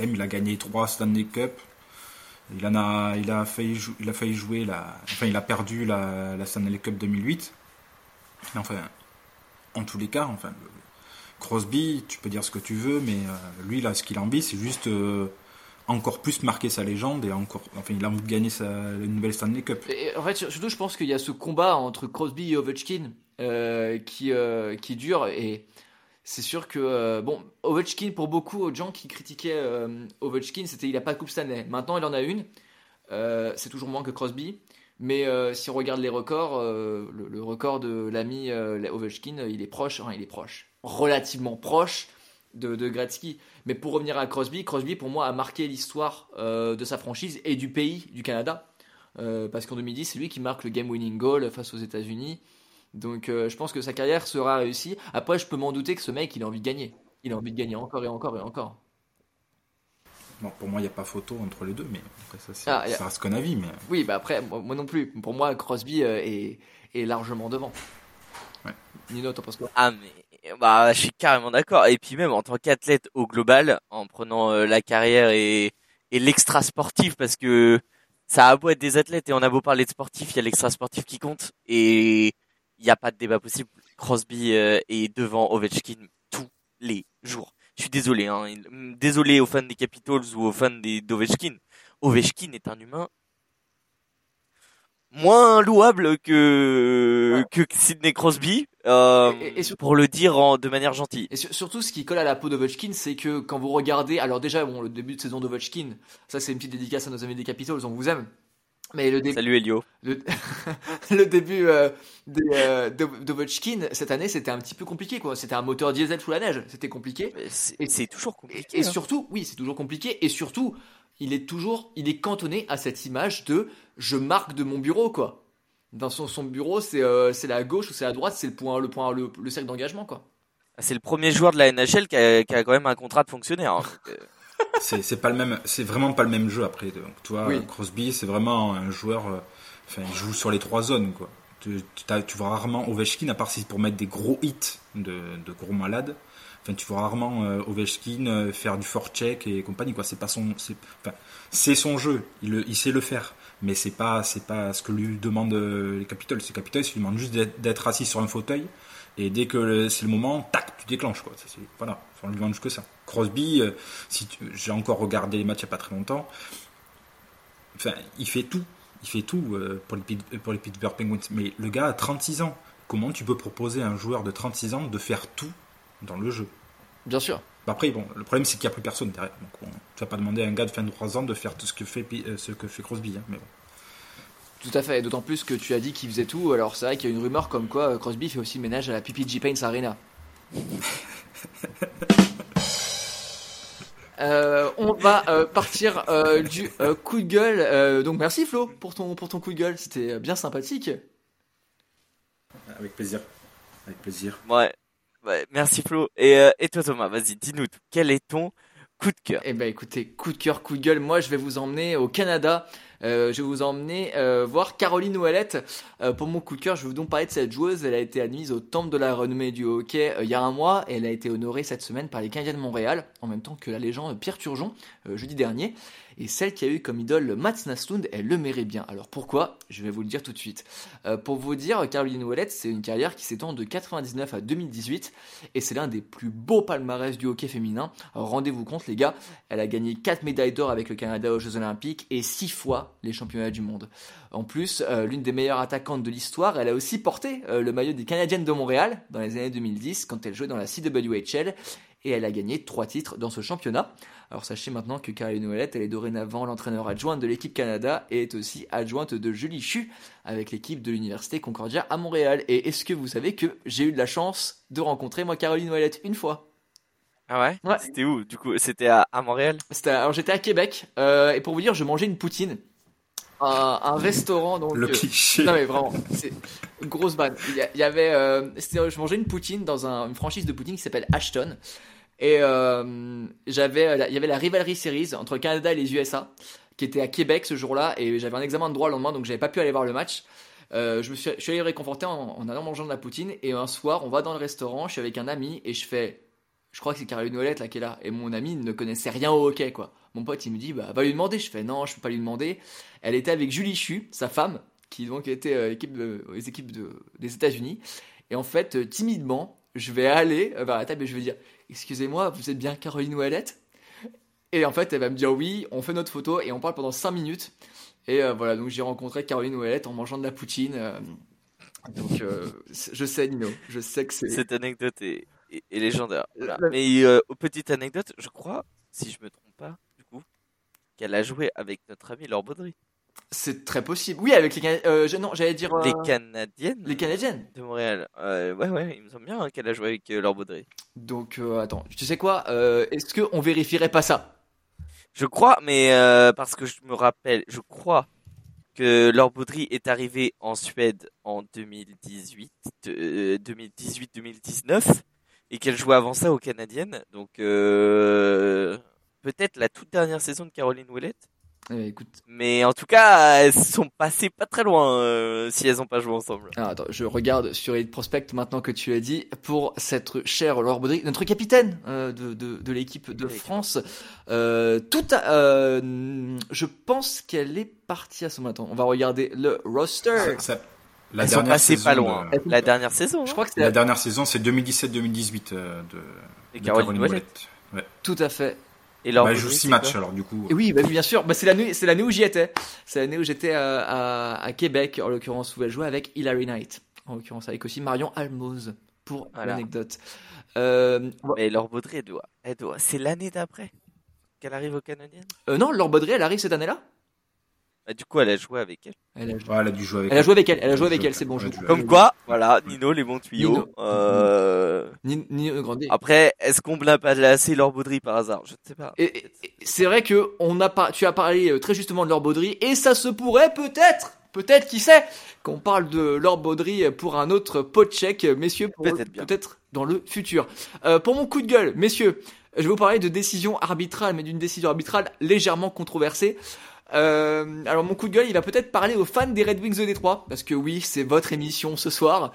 Il a gagné trois Stanley Cup. Il a, il a failli, il a failli jouer la, enfin, il a perdu la, Stanley Cup 2008. Mais enfin, en tous les cas, enfin, Crosby, tu peux dire ce que tu veux, mais euh, lui là, ce qu'il a envie, c'est juste euh, encore plus marquer sa légende et encore, enfin, il a envie de gagner sa une nouvelle Stanley Cup. En fait, surtout, je pense qu'il y a ce combat entre Crosby et Ovechkin euh, qui, qui dure. Et c'est sûr que, euh, bon, Ovechkin, pour beaucoup de gens qui critiquaient euh, Ovechkin, c'était il n'a pas de Coupe Stanley. Maintenant, il en a une. Euh, c'est toujours moins que Crosby. Mais si on regarde les records, le, record de l'ami Ovechkin, il est proche, enfin, il est proche, relativement proche de, de Gretzky. Mais pour revenir à Crosby, Crosby pour moi a marqué l'histoire de sa franchise et du pays, du Canada. Parce qu'en 2010, c'est lui qui marque le game-winning goal face aux États-Unis. Donc euh, je pense que sa carrière sera réussie. Après, je peux m'en douter que ce mec, il a envie de gagner. Il a envie de gagner encore et encore et encore. Bon, pour moi, il n'y a pas photo entre les deux, mais après, ça, Ah, y a- ça reste qu'un avis. Mais Oui, bah après, moi, moi non plus. Pour moi, Crosby euh, est, est largement devant. Ouais. Nino, t'en penses quoi? Ah mais bah je suis carrément d'accord. Et puis même en tant qu'athlète au global, en prenant euh, la carrière et, et l'extra sportif, parce que ça a beau être des athlètes et on a beau parler de sportif, il y a l'extra sportif qui compte et il n'y a pas de débat possible. Crosby euh, est devant Ovechkin tous les jours. Je suis désolé, hein. Il- désolé aux fans des Capitals ou aux fans des d'Ovechkin. Ovechkin est un humain moins louable que que Sidney Crosby, euh, Et- et- et surtout- pour le dire en, de manière gentille. Et sur- surtout, ce qui colle à la peau d'Ovechkin, c'est que quand vous regardez, alors déjà, bon, le début de saison d'Ovechkin, ça c'est une petite dédicace à nos amis des Capitals, on vous aime. Mais le, début Salut Elio. le, le début euh, des, euh, d'O- d'Ovechkin cette année, c'était un petit peu compliqué, quoi. C'était un moteur diesel sous la neige, c'était compliqué. C'est Et- c'est toujours compliqué. et hein. surtout, oui, c'est toujours compliqué. Et surtout, il est toujours, il est cantonné à cette image de je marque de mon bureau, quoi. Dans son, son bureau, c'est euh, la gauche ou c'est la droite, c'est le point, le point, le, le cercle d'engagement, quoi. C'est le premier joueur de la NHL qui a, qui a quand même un contrat de fonctionnaire. c'est pas le même, c'est vraiment pas le même jeu après. Donc, tu vois, Oui. Crosby, c'est vraiment un joueur. euh, Enfin, il joue sur les trois zones, quoi. Tu, vois rarement Ovechkin, à part si c'est pour mettre des gros hits de, de gros malades. Enfin, tu vois rarement euh, Ovechkin euh, faire du forecheck et compagnie, quoi. C'est pas son, c'est, enfin, c'est son jeu. Il, il sait le faire, mais c'est pas, c'est pas ce que lui demandent euh, les Capitals. Les Capitals, ils lui demandent juste d'être assis sur un fauteuil. Et dès que c'est le moment, tac, tu déclenches, quoi. Ça, voilà, on lui demande que ça. Crosby, euh, si tu- j'ai encore regardé les matchs il n'y a pas très longtemps. Enfin, il fait tout. Il fait tout euh, pour, les, pour les Pittsburgh Penguins. Mais le gars a 36 ans. Comment tu peux proposer à un joueur de 36 ans de faire tout dans le jeu? Bien sûr. Bah Après, bon, le problème c'est qu'il n'y a plus personne derrière. Donc, bon, tu vas pas demander à un gars de 23 ans de faire tout ce que fait, euh, ce que fait Crosby. hein, mais bon. Tout à fait. Et d'autant plus que tu as dit qu'il faisait tout. Alors c'est vrai qu'il y a une rumeur comme quoi euh, Crosby fait aussi le ménage à la PPG Paints Arena. Euh, on va euh, partir euh, du euh, coup de gueule. Euh, donc merci Flo pour ton pour ton coup de gueule. C'était bien sympathique. Avec plaisir. Avec plaisir. ouais. Ouais, merci Flo. Et, euh, et toi Thomas, vas-y, dis-nous tout. Quel est ton coup de cœur Eh ben écoutez, coup de cœur, coup de gueule. Moi, je vais vous emmener au Canada. Euh, je vais vous emmener euh, voir Caroline Ouellette. Euh, pour mon coup de cœur, je vais vous donc parler de cette joueuse. Elle a été admise au temple de la renommée du hockey il y a un mois. Et elle a été honorée cette semaine par les Canadiens de Montréal, en même temps que la légende Pierre Turgeon, jeudi dernier. Et celle qui a eu comme idole Mats Naslund, elle le mérite bien. Alors pourquoi? Je vais vous le dire tout de suite. Euh, pour vous dire, Caroline Ouellette, c'est une carrière qui s'étend de 99 à 2018. Et c'est l'un des plus beaux palmarès du hockey féminin. Rendez-vous compte les gars, elle a gagné 4 médailles d'or avec le Canada aux Jeux Olympiques et 6 fois les championnats du monde. En plus, euh, l'une des meilleures attaquantes de l'histoire, elle a aussi porté euh, le maillot des Canadiennes de Montréal dans les années 2010 quand elle jouait dans la CWHL et elle a gagné 3 titres dans ce championnat. Alors sachez maintenant que Caroline Ouellette, elle est dorénavant l'entraîneur adjointe de l'équipe Canada et est aussi adjointe de Julie Chu avec l'équipe de l'Université Concordia à Montréal. Et est-ce que vous savez que j'ai eu de la chance de rencontrer moi Caroline Ouellette une fois? Ah ouais, Ouais. C'était où Du coup, c'était à, à Montréal? C'était- alors j'étais à Québec euh, et pour vous dire, je mangeais une poutine, un, un restaurant donc. Le euh, cliché. non mais vraiment, c'est une grosse vanne. Il y, avait, euh, c'était- je mangeais une poutine dans un- une franchise de poutine qui s'appelle Ashton et euh, euh, il y avait la rivalry series entre le Canada et les USA qui était à Québec ce jour-là et j'avais un examen de droit le lendemain donc j'avais pas pu aller voir le match. Euh, je me suis, je suis allé réconforter en, allant manger de la poutine et un soir on va dans le restaurant, je suis avec un ami et je fais je crois que c'est Caroline Ouellette là qui est là. Et mon ami ne connaissait rien au hockey, quoi. Mon pote, il me dit, bah, va lui demander. Je fais, non, je peux pas lui demander. Elle était avec Julie Chu, sa femme, qui donc était euh, équipe les équipes de, des États-Unis. Et en fait, timidement, je vais aller vers la table et je vais dire, excusez-moi, vous êtes bien Caroline Ouellette Et en fait, elle va me dire oui, on fait notre photo et on parle pendant 5 minutes. Et euh, voilà, donc j'ai rencontré Caroline Ouellette en mangeant de la poutine. euh, donc, euh, je sais, Nino, je sais que c'est. Cette anecdote est, est, est légendaire. Voilà. Mais petite anecdote, je crois, si je me trompe pas, du coup, qu'elle a joué avec notre ami Laure Baudry. C'est très possible. Oui, avec les Cana- euh, non, j'allais dire euh, Les Canadiennes les Canadiennes. de Montréal. Euh, ouais, ouais, il me semble bien hein, qu'elle a joué avec euh, Laure Baudry. Donc euh, attends, tu sais quoi euh, Est-ce que on vérifierait pas ça? Je crois, mais euh, parce que je me rappelle, je crois que Laure Baudry est arrivée en Suède en 2018, euh, 2018-2019, et qu'elle jouait avant ça aux Canadiennes. Donc euh, peut-être la toute dernière saison de Caroline Ouellet. Eh, écoute, Mais en tout cas, elles sont passées pas très loin euh, si elles n'ont pas joué ensemble. ah, attends, je regarde sur Elite Prospect maintenant que tu l'as dit pour cette chère Laure Baudry, notre capitaine euh, de, de, de l'équipe de De. France. Euh, tout à, euh, je pense qu'elle est partie à ce moment. Attends, on va regarder le roster. Ça- la elles sont dernière passées saison pas de- loin. La dernière saison. Je hein, crois que c'est La dernière saison, c'est 2017-2018 euh, de, de Caroline Ouellet. Ouellet. Ouais. tout à fait. Et leur Bah, elle joue 6 matchs alors du coup. Et oui, bah oui, bien sûr. Bah, c'est l'année, c'est l'année où j'y étais. C'est l'année où j'étais à, à, à Québec, en l'occurrence, où elle jouait avec Hilary Knight. En l'occurrence, avec aussi Marion Almose, pour Voilà. l'anecdote. Euh, Mais Laure Baudry, elle doit, elle doit. C'est l'année d'après qu'elle arrive aux Canadiennes. euh, non, Laure Baudry, elle arrive cette année-là Bah, du coup, elle a joué avec elle. elle a, joué. Ouais, elle a dû jouer avec elle a joué avec elle. Elle a joué avec elle, c'est bon. Je... avec. Comme quoi, voilà, Nino, les bons tuyaux. Nino. Euh, Ni, ni Grandet. Après, est-ce qu'on n'a pas assez Laure Baudry par hasard? Je ne sais pas. C'est vrai que on a pas, tu as parlé euh, très justement de Laure Baudry, et ça se pourrait peut-être, peut-être, qui sait, qu'on parle de Laure Baudry pour un autre pot check, messieurs, Peut-être peut-être dans le futur. Euh, pour mon coup de gueule, messieurs, je vais vous parler de décision arbitrale, mais d'une décision arbitrale légèrement controversée. Euh, alors mon coup de gueule, il va peut-être parler aux fans des Red Wings de Détroit, parce que oui, c'est votre émission ce soir.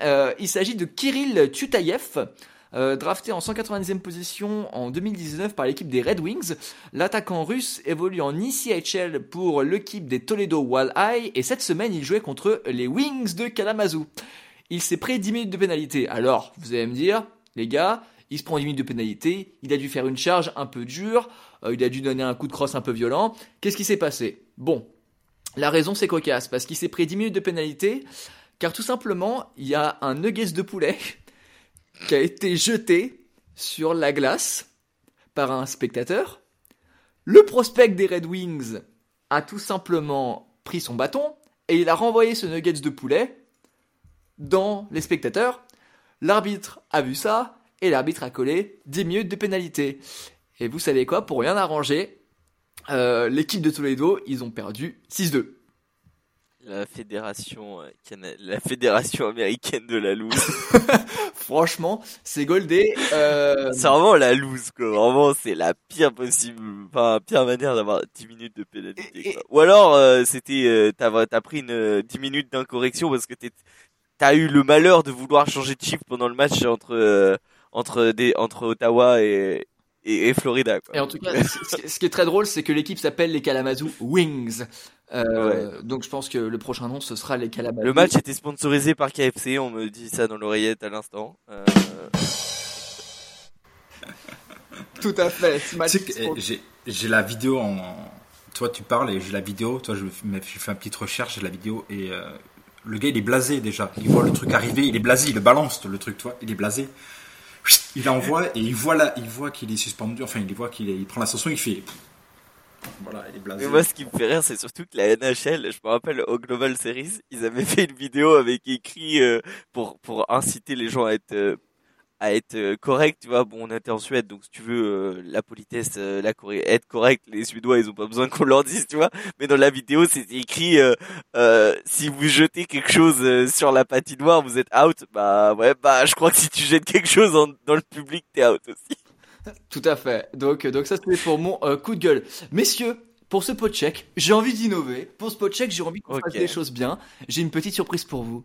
Euh, il s'agit de Kirill Tutayev, euh, drafté en 190e position en 2019 par l'équipe des Red Wings. L'attaquant russe évolue en ECHL pour l'équipe des Toledo Walleye et cette semaine il jouait contre les Wings de Kalamazoo. Il s'est pris 10 minutes de pénalité. Alors, vous allez me dire, les gars, il se prend 10 minutes de pénalité, il a dû faire une charge un peu dure, il a dû donner un coup de crosse un peu violent. Qu'est-ce qui s'est passé? Bon, la raison c'est cocasse, parce qu'il s'est pris 10 minutes de pénalité, car tout simplement, il y a un nuggets de poulet qui a été jeté sur la glace par un spectateur. Le prospect des Red Wings a tout simplement pris son bâton et il a renvoyé ce nuggets de poulet dans les spectateurs. L'arbitre a vu ça et l'arbitre a collé 10 minutes de pénalité. Et vous savez quoi, pour rien arranger, euh, l'équipe de Toledo, ils ont perdu 6-2. La fédération, euh, la fédération américaine de la loose. Franchement, c'est goldé. Euh, c'est vraiment la loose, quoi. Vraiment, c'est la pire possible, enfin, pire manière d'avoir 10 minutes de pénalité. Quoi. Ou alors, euh, c'était, t'as, t'as pris une euh, 10 minutes d'incorrection parce que t'es, t'as eu le malheur de vouloir changer de chiffre pendant le match entre, entre des, entre Ottawa et, et, et Florida, quoi. Et en tout cas, ce qui est très drôle, c'est que l'équipe s'appelle les Kalamazoo Wings. Euh, Donc je pense que le prochain nom, ce sera les Kalamazoo. Le match était sponsorisé par KFC, on me dit ça dans l'oreillette à l'instant. Euh, Tout à fait. ce match Tu sais que, eh, j'ai j'ai la vidéo en. Toi, tu parles et j'ai la vidéo. Toi, je me je fais une petite recherche, j'ai la vidéo et euh, le gars, il est blasé déjà. Il voit le truc arriver, il est blasé, il le balance le truc, toi. Il est blasé. Il envoie et il voit là, il voit qu'il est suspendu. Enfin, il voit qu'il il prend l'ascension, il fait. Voilà, il est blasé. Mais moi, ce qui me fait rire, c'est surtout que la NHL, je me rappelle au Global Series, ils avaient fait une vidéo avec écrit euh, pour pour inciter les gens à être euh, à être euh, correct, tu vois. Bon, on était en Suède, donc si tu veux euh, la politesse, euh, la être correct, les Suédois, ils ont pas besoin qu'on leur dise, tu vois. Mais dans la vidéo, c'était écrit euh, si vous jetez quelque chose sur la patinoire, vous êtes out. Bah ouais, bah je crois que si tu jettes quelque chose en- dans le public, t'es out aussi. Tout à fait. Donc, donc ça c'était pour mon coup de gueule. Messieurs, pour ce pot check, j'ai envie d'innover. Pour ce pot check, j'ai envie qu'on Ok. fasse des choses bien. J'ai une petite surprise pour vous.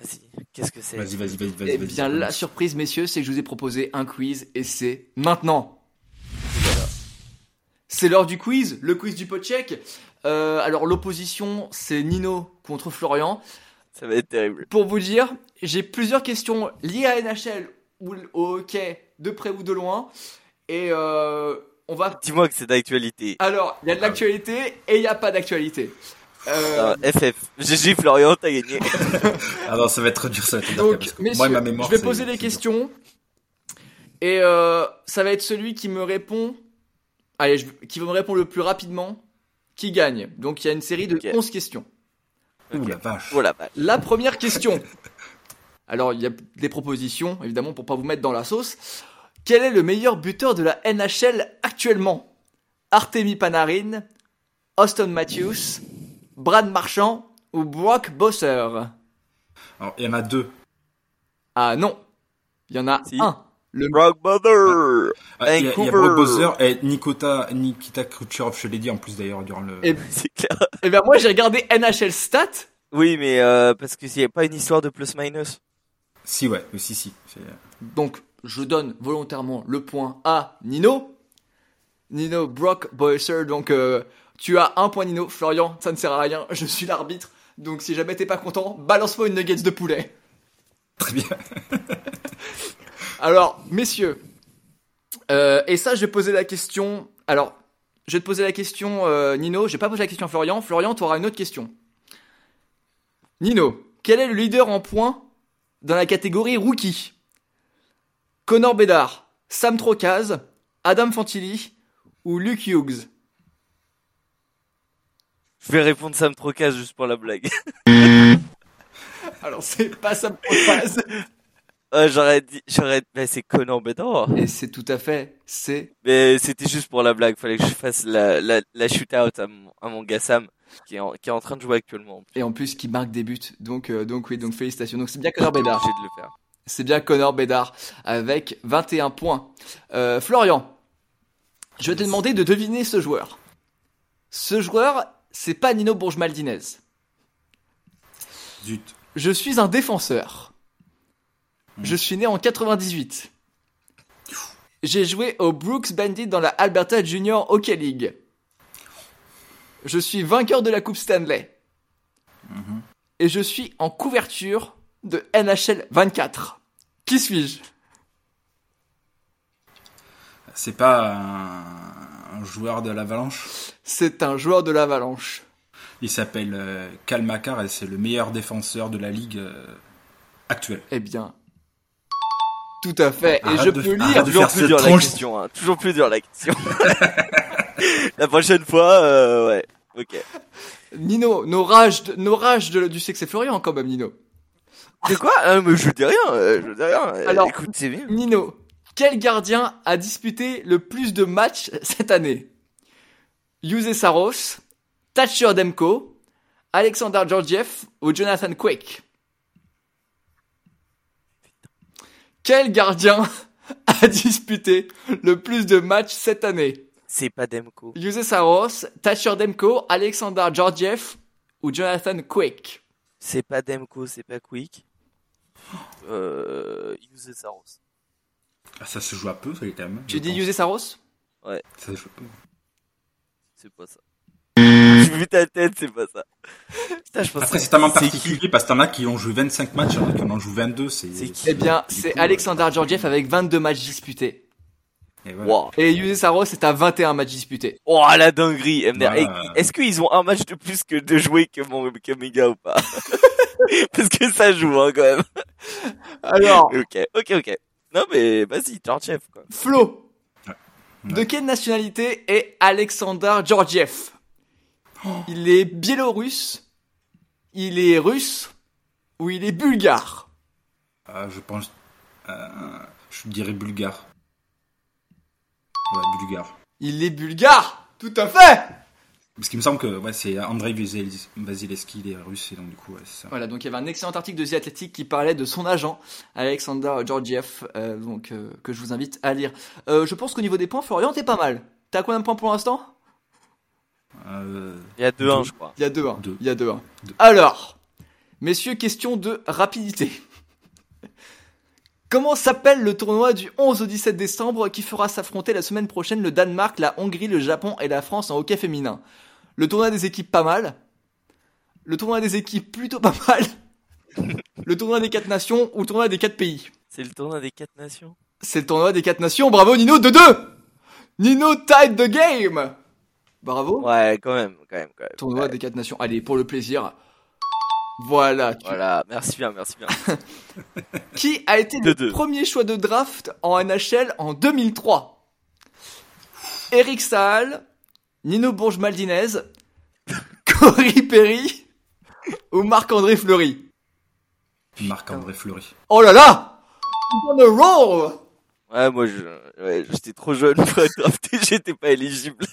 Vas-y, qu'est-ce que c'est Vas-y, vas-y, vas-y, vas-y. Eh bien, la surprise, messieurs, c'est que je vous ai proposé un quiz et c'est maintenant. C'est l'heure du quiz, le quiz du pot check. Euh, alors, l'opposition, c'est Nino contre Florian. Ça va être terrible. Pour vous dire, j'ai plusieurs questions liées à NHL ou au hockey, de près ou de loin. Et euh, on va. Dis-moi que c'est d'actualité. Alors, il y a de l'actualité et il n'y a pas d'actualité. Euh, FF. GG Florian, t'as gagné. Ah non, ça va être dur, ça va être dur. donc, parce que messieurs, moi, ma mémoire. je vais poser des questions. Et euh, ça va être celui qui me répond. Allez, je- qui va me répondre le plus rapidement qui gagne? Donc, il y a une série de Ok. 11 questions. Ouh la vache. Voilà, bah, La première question. Alors, il y a des propositions, évidemment, pour pas vous mettre dans la sauce. Quel est le meilleur buteur de la NHL actuellement? Artemi Panarin, Austin Matthews, Brad Marchand ou Brock Bosser? Alors, il y en a deux. Ah non. Il y en a Si. un. Le Brock Mother Ah, Il y a. Brock Bowser et Nikita, Nikita Khrushchev, je l'ai dit en plus d'ailleurs durant le. Et- C'est clair. Eh ben moi j'ai regardé NHL Stats. Oui, mais euh, parce que s'il n'y a pas une histoire de plus-minus. Si, ouais, si, si. c'est- Donc je donne volontairement le point à Nino. Nino Brock Boyser. Donc euh, tu as un point Nino. Florian, ça ne sert à rien. Je suis l'arbitre. Donc si jamais t'es pas content, balance-moi une nuggets de poulet. Très bien. Alors, messieurs, euh, et ça, je vais poser la question. Alors, je vais te poser la question, euh, Nino. Je vais pas poser la question à Florian. Florian, tu auras une autre question. Nino, quel est le leader en points dans la catégorie rookie? Connor Bedard, Sam Trocaz, Adam Fantilli ou Luke Hughes? Je vais répondre Sam Trocas juste pour la blague. Alors, c'est pas Sam Trocaz. Euh, j'aurais dit, j'aurais, bah, c'est Conan Bedard. et c'est tout à fait, c'est Mais c'était juste pour la blague. Fallait que je fasse la, la, la shootout à mon, à mon gars Sam, qui est, en, qui est en train de jouer actuellement. et en plus qui marque des buts. Donc, euh, donc oui, donc félicitations. Donc c'est bien Connor Bedard. J'ai de le faire. C'est bien Connor Bedard avec 21 points. Euh, Florian, je vais te demander de deviner ce joueur. Ce joueur, c'est pas Nino Bourges-Maldinez. Zut. Je suis un défenseur. Je suis né en 98. J'ai joué au Brooks Bandit dans la Alberta Junior Hockey League. Je suis vainqueur de la Coupe Stanley. Et je suis en couverture de NHL 24. Qui suis-je? C'est pas un, un joueur de l'Avalanche. C'est un joueur de l'Avalanche. Il s'appelle euh, Cal Makar et c'est le meilleur défenseur de la ligue euh, actuelle. Eh bien, tout à fait. Et je de- peux lire. Toujours plus dur la question, hein. Toujours plus dur la question. la prochaine fois, euh, ouais. Ok. Nino, nos rages, de- nos rages de- du sexe et Florian quand même, Nino. C'est quoi? Ah, mais je dis rien, euh, je dis rien. Euh, Alors- Écoute, c'est bien. Nino, quel gardien a disputé le plus de matchs cette année? Yuse Saros, Thatcher Demko, Alexander Georgiev ou Jonathan Quick? Quel gardien a disputé le plus de matchs cette année? C'est pas Demko. Yuse Saros, Thatcher Demko, Alexander Georgiev ou Jonathan Quick? C'est pas Demko, c'est pas Quick. Euh, Use Saros. Ah, ça se joue à peu, ça quand même. Tu je dis pense. Yuse Saros? Ça se joue à peu. C'est pas ça. J'ai vu ta tête, c'est pas ça. Putain, je pensais. Après, c'est tellement particulier parce que t'en as qui ont joué 25 matchs, alors qu'on en joue 22. C'est C'est qui Eh bien, c'est Alexander Georgiev avec 22 matchs disputés. Et voilà. Wow. Et Yuse Saros est à 21 matchs disputés. Oh, la dinguerie. MDR. Voilà. Et- Est-ce qu'ils ont un match de plus que de jouer que mon, que mes gars ou pas? Parce que ça joue, hein, quand même. Alors, Ok, ok, ok. Non, mais vas-y, Georgiev, quoi. Flo, Ouais. de quelle nationalité est Alexander Georgiev? Il est biélorusse, il est russe ou il est bulgare? Ah, je pense. euh, je dirais bulgare. Ouais, bulgare. Il est bulgare Tout à fait Parce qu'il me semble que ouais, c'est Andrei Vasil- Vasilevski, il est russe, et donc du coup, ouais, c'est ça. Voilà, donc il y avait un excellent article de The Athletic qui parlait de son agent, Alexander Georgiev, euh, donc, euh, que je vous invite à lire. Euh, je pense qu'au niveau des points, Florian, t'es pas mal. T'as combien de points pour l'instant? Euh, Il y a 2-1, Deux. je crois. Il y a 2-1. Deux. Il y a 2-1. Deux. Alors, messieurs, question de rapidité. Comment s'appelle le tournoi du 11 au 17 décembre qui fera s'affronter la semaine prochaine le Danemark, la Hongrie, le Japon et la France en hockey féminin? Le tournoi des équipes pas mal. Le tournoi des équipes plutôt pas mal. Le tournoi des quatre nations ou le tournoi des quatre pays? C'est le tournoi des quatre nations. C'est le tournoi des quatre nations. Bravo Nino, 2-2 Nino tied the game Bravo. Ouais, quand même, quand même, quand même. Tournoi Ouais. des quatre nations. Allez, pour le plaisir. Voilà. tu- Voilà, merci bien, merci bien. Qui a été le 2-2. premier choix de draft en NHL en 2003 Eric Saal, Nino Bourges-Maldinez, Cory Perry ou Marc-André Fleury? Marc-André Fleury. Oh là là On a roll Ouais, moi, je, ouais, j'étais trop jeune pour être drafté, j'étais pas éligible.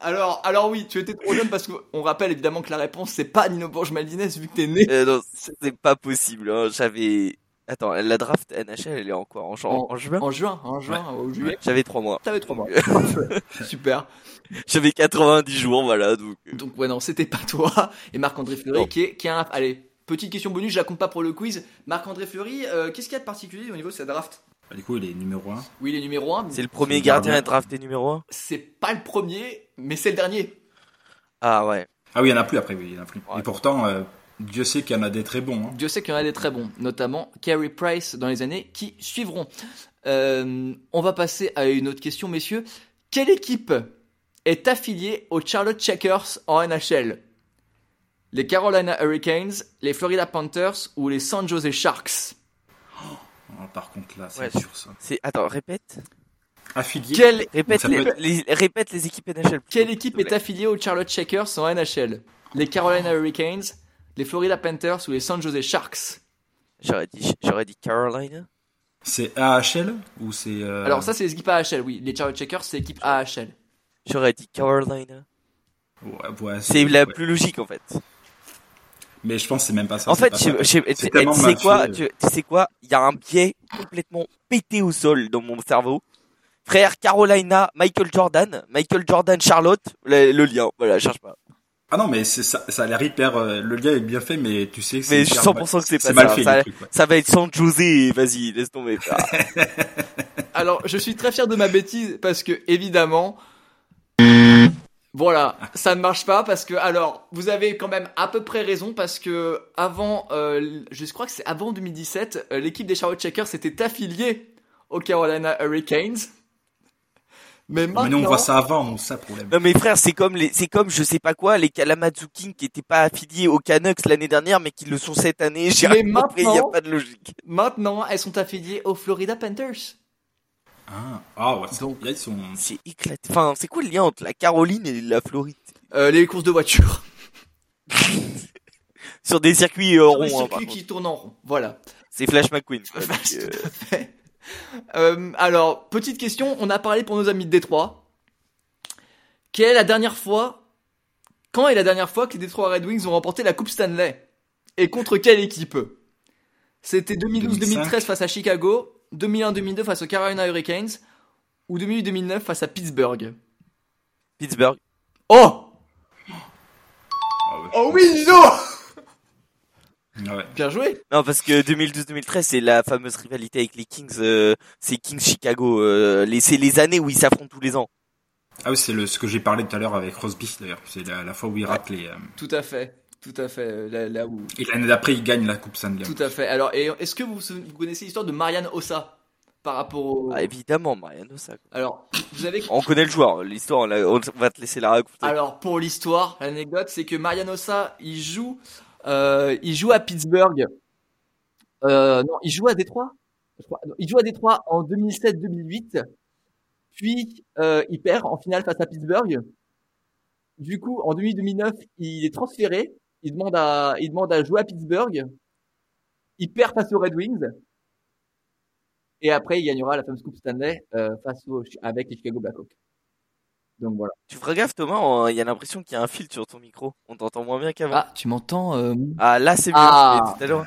Alors, alors oui, tu étais trop jeune parce qu'on rappelle évidemment que la réponse c'est pas Nino Bourges-Maldinez vu que t'es né. Euh, non, c'est pas possible, hein. J'avais, Attends, la draft NHL, elle est en quoi? En, jan- En- en juin? En juin, en juin, au juillet. J'avais trois mois. T'avais trois mois. Super. J'avais 90 jours, voilà. Donc, euh, Donc ouais non, c'était pas toi. Et Marc-André Fleury qui est, qui a un... Allez, petite question bonus, je la compte pas pour le quiz. Marc-André Fleury, euh, qu'est-ce qu'il y a de particulier au niveau de sa draft? Du coup, il est numéro 1. Oui, il est numéro 1. c'est le premier gardien à drafté numéro 1 C'est pas le premier, mais c'est le dernier. Ah ouais. Ah oui, il y en a plus après, oui, il y en a plus. Ouais. Et pourtant, euh, Dieu sait qu'il y en a des très bons. hein. Dieu sait qu'il y en a des très bons, notamment Carey Price dans les années qui suivront. Euh, on va passer à une autre question, messieurs. Quelle équipe est affiliée aux Charlotte Checkers en NHL Les Carolina Hurricanes, les Florida Panthers ou les San Jose Sharks? Ah, par contre, là, c'est Ouais. sûr ça. C'est attends, répète. Affilié. Quelle, Répète les, peut les- répète les équipes NHL. quelle équipe est affiliée aux Charlotte Checkers en NHL Les Carolina Hurricanes, les Florida Panthers ou les San Jose Sharks? J'aurais dit j'aurais dit Carolina. C'est AHL ou c'est. euh, Alors ça c'est les équipes AHL, oui. Les Charlotte Checkers c'est l'équipe AHL. J'aurais dit Carolina. ouais, ouais, C'est la ouais. plus logique en fait. Mais je pense que c'est même pas ça. En fait, je, je- tu sais quoi, tu, tu sais quoi, il y a un biais complètement pété au sol dans mon cerveau. Frère Carolina, Michael Jordan, Michael Jordan, Charlotte, le, le lien, voilà, cherche pas. Ah non, mais c'est ça, ça a l'air hyper. euh, le lien est bien fait, mais tu sais que c'est. Mais je suis hyper 100% mal- que c'est pas mal ça. fait. Ça- ouais. Ça va être San José, vas-y, laisse tomber. Alors, je suis très fier de ma bêtise parce que, évidemment, voilà, ça ne marche pas parce que, alors, vous avez quand même à peu près raison parce que avant, euh, je crois que c'est avant 2017, euh, l'équipe des Charlotte Checkers s'était affiliée aux Carolina Hurricanes. Mais maintenant, Mais nous, on voit ça avant, on ça le problème. non mais frère, c'est comme les, c'est comme je sais pas quoi, les Kalamazoo Kings qui étaient pas affiliés aux Canucks l'année dernière, mais qui le sont cette année. J'ai Mais rien compris, il y a maintenant- pas de logique. maintenant, elles sont affiliées aux Florida Panthers. Ah, ah ouais, Donc- là, ils sont. C'est éclaté. Enfin, c'est quoi le lien entre la Caroline et la Floride? Euh, les courses de voiture. Sur des circuits euh, ronds, hein, par circuits contre. qui tournent en rond. Voilà. C'est Flash McQueen. quoi. Vache, Donc, euh, tout à fait. Euh, alors, petite question, on a parlé pour nos amis de Détroit. Quelle est la dernière fois, quand est la dernière fois que les Detroit Red Wings ont remporté la Coupe Stanley? Et contre quelle équipe? C'était 2012-2013 face à Chicago, 2001-2002 face aux Carolina Hurricanes, ou 2008-2009 face à Pittsburgh Pittsburgh. Oh Ah ouais. Oh oui, donc Ah ouais. Bien joué Non, parce que 2012-2013, c'est la fameuse rivalité avec les Kings. euh, c'est Kings Chicago. Euh, les, c'est les années où ils s'affrontent tous les ans. Ah oui, c'est le, ce que j'ai parlé tout à l'heure avec Crosby, d'ailleurs. C'est la, la fois où il rate les. euh, Tout à fait, tout à fait, euh, là, là où... Et l'année d'après, il gagne la Coupe Stanley. Tout à fait. Alors, et est-ce que vous, vous connaissez l'histoire de Marianne Ossa par rapport au... Ah, évidemment, Mariano, ça. quoi. Alors, vous avez... On connaît le joueur. L'histoire, on, va te laisser la raconter. Alors, pour l'histoire, l'anecdote, c'est que Marianne Ossa, il joue, euh, il joue à Pittsburgh. Euh, non, il joue à Détroit. Je crois- non, Il joue à Détroit en 2007-2008. Puis, euh, il perd en finale face à Pittsburgh. Du coup, en 2008-2009, il est transféré. Il demande à, il demande à jouer à Pittsburgh. Il perd face aux Red Wings. Et après, il gagnera la fameuse Coupe Stanley euh, face au, avec les Chicago Blackhawks. Donc voilà. Tu feras gaffe, Thomas. Il y a l'impression qu'il y a un fil sur ton micro. On t'entend moins bien qu'avant. Ah, tu m'entends euh, Ah, là, c'est mieux. Ah. mais tout à l'heure.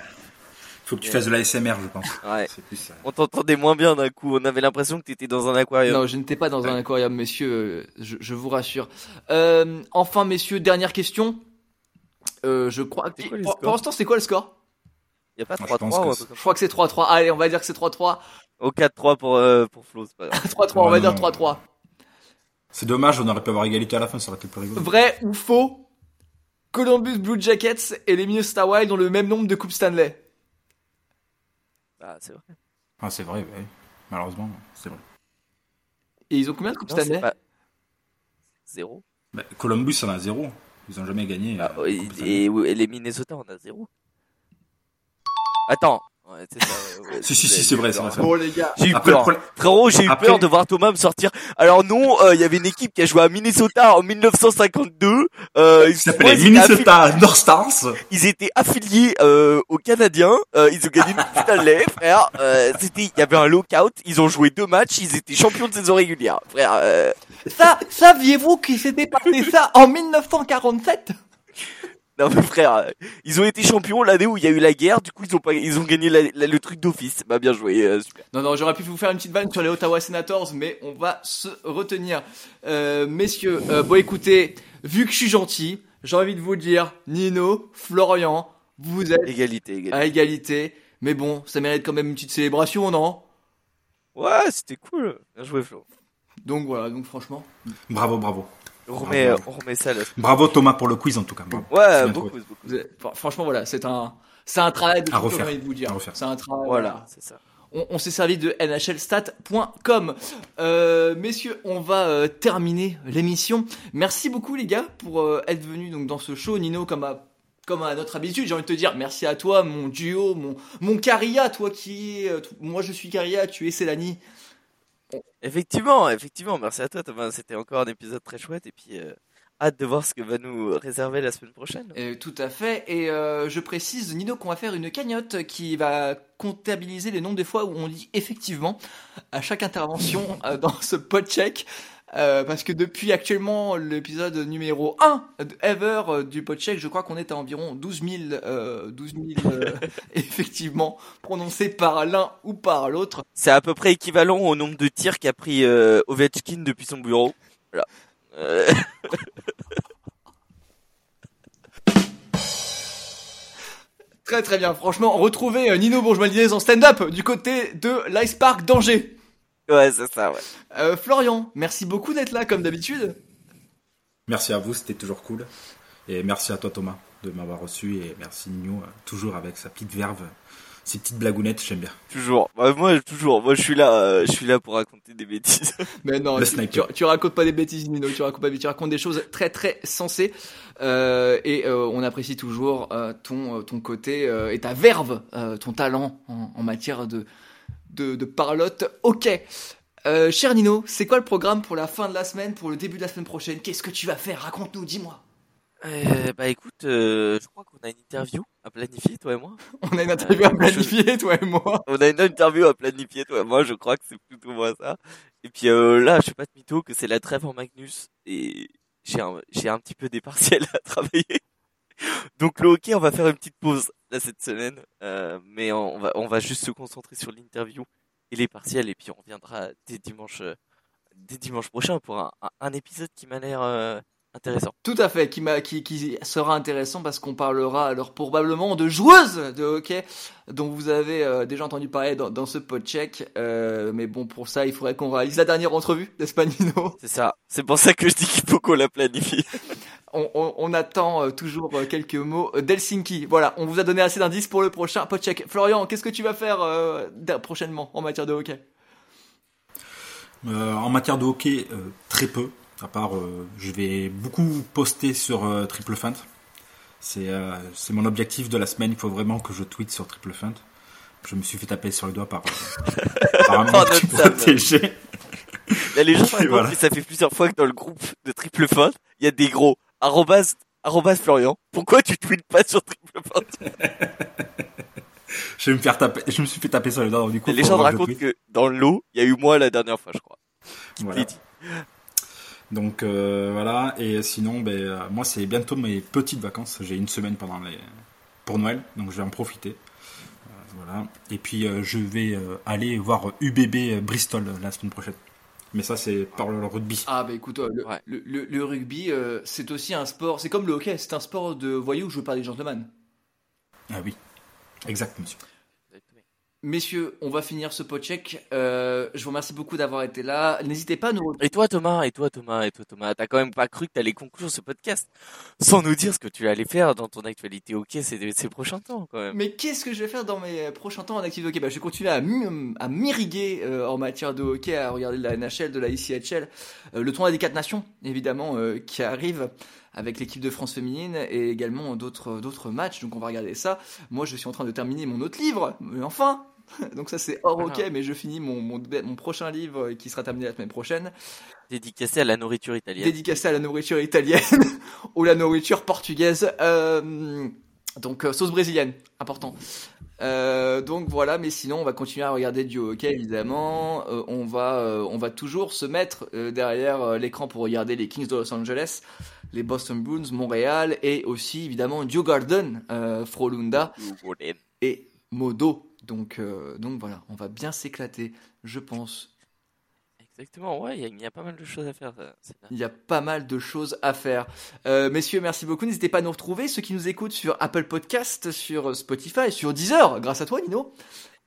Faut que tu fasses de la SMR, je pense. Ouais. C'est plus ça. On t'entendait moins bien d'un coup. On avait l'impression que t'étais dans un aquarium. Non, je n'étais pas dans un aquarium, messieurs, je, je vous rassure. Euh, enfin, messieurs, dernière question. Euh, je crois. Quoi les pour, l'instant, c'est quoi le score Il y a pas Moi, je 3-3 pense ou que un c'est- truc comme Je crois que c'est 3-3. Allez, on va dire que c'est 3-3. ça Au 4-3 pour, euh, pour Flo, c'est pas grave. 3-3, on va dire non. 3-3. C'est dommage, on aurait pu avoir égalité à la fin, ça aurait été plus rigolo. Vrai ou faux Columbus Blue Jackets et les Minnesota Wild ont le même nombre de Coupes Stanley. Ah, c'est vrai. Ah, c'est vrai, ouais. Malheureusement, c'est vrai. Et ils ont combien de Coupes Non, Stanley pas... Zéro. Bah, Columbus en a zéro. Ils ont jamais gagné. Ah, euh, et, les Minnesota, on a zéro. Attends. Ouais, c'est ça, ouais, ouais, Si, si, si, c'est vrai, c'est vrai, c'est Bon, les gars. J'ai eu Après, peur. problème- Frérot, j'ai eu Après- peur de voir Thomas me sortir. Alors non, euh, il y avait une équipe qui a joué à Minnesota en 1952. Euh, ils, étaient Minnesota North Stars. affili- ils étaient affiliés euh, aux Canadiens. Euh, ils ont gagné une Stanley, frère. Euh, c'était, il y avait un lockout. Ils ont joué deux matchs. Ils étaient champions de saison régulière, frère. Ça, saviez-vous qu'il s'était passé ça en 1947 Non mais frère, ils ont été champions l'année où il y a eu la guerre, du coup ils ont pas, ils ont gagné la- la- le truc d'office. Bah bien joué, euh, super. Non, non, j'aurais pu vous faire une petite vanne sur les Ottawa Senators, mais on va se retenir. Euh, messieurs, euh, bon écoutez, vu que je suis gentil, j'ai envie de vous dire, Nino, Florian, vous êtes Égalité, égalité. à égalité. Mais bon, ça mérite quand même une petite célébration, non? Ouais, c'était cool. Bien joué Flo. Donc voilà, donc franchement. Bravo, bravo. On remet, Bravo. on remet ça là. Bravo Thomas pour le quiz en tout cas. Bravo. Ouais, beaucoup, franchement, voilà, c'est un, c'est un travail de À refaire. j'ai envie de vous dire. À refaire. C'est un travail. Voilà, c'est ça. on, on s'est servi de nhlstat.com. Euh, messieurs, on va euh, terminer l'émission. Merci beaucoup les gars pour euh, être venus donc dans ce show. Nino, comme à comme à notre habitude, j'ai envie de te dire merci à toi, mon duo, mon mon Caria, toi qui euh, moi je suis Caria, tu es Célanie. Effectivement, effectivement, merci à toi Thomas, c'était encore un épisode très chouette et puis euh, hâte de voir ce que va nous réserver la semaine prochaine. Tout à fait. Et euh, je précise, Nino, qu'on va faire une cagnotte qui va comptabiliser les nombres de fois où on dit effectivement à chaque intervention euh, dans ce podcheck. Euh, parce que depuis actuellement l'épisode numéro 1 de ever euh, du podcheck, je crois qu'on est à environ 12 000, euh, 12 000 effectivement prononcés par l'un ou par l'autre. C'est à peu près équivalent au nombre de tirs qu'a pris Ovechkin depuis son bureau. Voilà. Très très bien. Franchement, retrouvez Nino Bourgeois en stand-up du côté de l'Ice Park d'Angers. Ouais, c'est ça, ouais. Euh, Florian, merci beaucoup d'être là comme d'habitude. Merci à vous, c'était toujours cool. Et merci à toi Thomas de m'avoir reçu et merci Nino, euh, toujours avec sa petite verve, ses petites blagounettes, j'aime bien. Toujours. Bah, moi, toujours. Moi, je suis là, euh, je suis là pour raconter des bêtises. Mais non, tu, sniper. tu- tu racontes pas des bêtises, Nino. Tu racontes pas, tu racontes des choses très très sensées. Euh, et euh, on apprécie toujours euh, ton ton côté euh, et ta verve, euh, ton talent en, en matière de de, de parlotte. Ok. Euh, cher Nino, c'est quoi le programme pour la fin de la semaine, pour le début de la semaine prochaine? Qu'est-ce que tu vas faire? Raconte-nous, dis-moi. Euh, bah écoute, euh, je crois qu'on a une interview à planifier, toi et moi. On a une interview à planifier, toi et moi. On a une interview à planifier, toi et moi. Je crois que c'est plutôt moi ça. Et puis euh, là, je sais pas de mytho que c'est la trêve en Magnus et j'ai un, j'ai un petit peu des partiels à travailler. Donc le hockey, on va faire une petite pause là cette semaine, euh, mais on va on va juste se concentrer sur l'interview et les partiels et puis on reviendra dès dimanche euh, dès dimanche prochain pour un, un, un épisode qui m'a l'air euh, intéressant. Tout à fait, qui, m'a, qui, qui sera intéressant parce qu'on parlera alors probablement de joueuses de hockey dont vous avez euh, déjà entendu parler dans, dans ce podcheck. Euh, mais bon, pour ça, il faudrait qu'on réalise la dernière entrevue, n'est-ce pas Nino C'est ça. C'est pour ça que je dis qu'il faut qu'on la planifie. on, on, on attend euh, toujours euh, quelques mots euh, d'Helsinki. Voilà, on vous a donné assez d'indices pour le prochain podcheck. Florian, qu'est-ce que tu vas faire euh, prochainement en matière de hockey? Euh, en matière de hockey, euh, très peu. À part, euh, je vais beaucoup poster sur euh, Triple Feint. C'est euh, mon objectif de la semaine. Il faut vraiment que je tweete sur Triple Feint. Je me suis fait taper sur le doigt par, euh, par un Par mec notre Sam. protégé. Là, les gens Voilà. que ça fait plusieurs fois que dans le groupe de Triple Feinte, il y a des gros arrobas, arrobas Florian. Pourquoi tu tweets pas sur Triple Feinte Je vais me faire taper. Je me suis fait taper sur le doigt. Du coup, Les gens racontent que dans l'eau, il y a eu moi la dernière fois, je crois. Voilà. dit. Donc euh, voilà, et sinon, ben, euh, moi c'est bientôt mes petites vacances. J'ai une semaine pendant les... pour Noël, donc je vais en profiter. Euh, voilà. Et puis je vais aller voir UBB Bristol la semaine prochaine. Mais ça c'est par le rugby. Ah bah écoute, euh, le, Ouais. le, le- le rugby, euh, c'est aussi un sport, c'est comme le hockey, c'est un sport de voyous joué par des gentlemen. Ah oui, exact monsieur. Messieurs, on va finir ce podcheck. Euh, je vous remercie beaucoup d'avoir été là. N'hésitez pas à nous Et toi Thomas, et toi Thomas, et toi Thomas, t'as quand même pas cru que t'allais conclure ce podcast sans nous dire ce que tu allais faire dans ton actualité hockey ces, ces prochains temps quand même. Mais qu'est-ce que je vais faire dans mes prochains temps en activité hockey? Bah, Je vais continuer à, m'irriguer euh, en matière de hockey, à regarder de la NHL, de la ICHL, euh, le tournoi des quatre nations, évidemment, euh, qui arrive avec l'équipe de France féminine et également d'autres d'autres matchs. Donc on va regarder ça. Moi, je suis en train de terminer mon autre livre, mais enfin donc ça c'est hors hockey, mais je finis mon, mon, mon prochain livre qui sera terminé la semaine prochaine. Dédicacé à la nourriture italienne. dédicacé à la nourriture italienne ou la nourriture portugaise. Euh, Donc euh, sauce brésilienne, important. Euh, donc voilà, mais sinon on va continuer à regarder du hockey évidemment. Euh, on va euh, on va toujours se mettre euh, derrière euh, l'écran pour regarder les Kings de Los Angeles, les Boston Bruins, Montréal et aussi évidemment Joe Garden, euh, Frolunda et Modo. Donc euh, donc voilà, on va bien s'éclater, je pense. Exactement, ouais, il y, a- il y a pas mal de choses à faire. Il y a pas mal de choses à faire. Euh, messieurs, merci beaucoup. N'hésitez pas à nous retrouver. Ceux qui nous écoutent sur Apple Podcast, sur Spotify, sur Deezer, grâce à toi, Nino.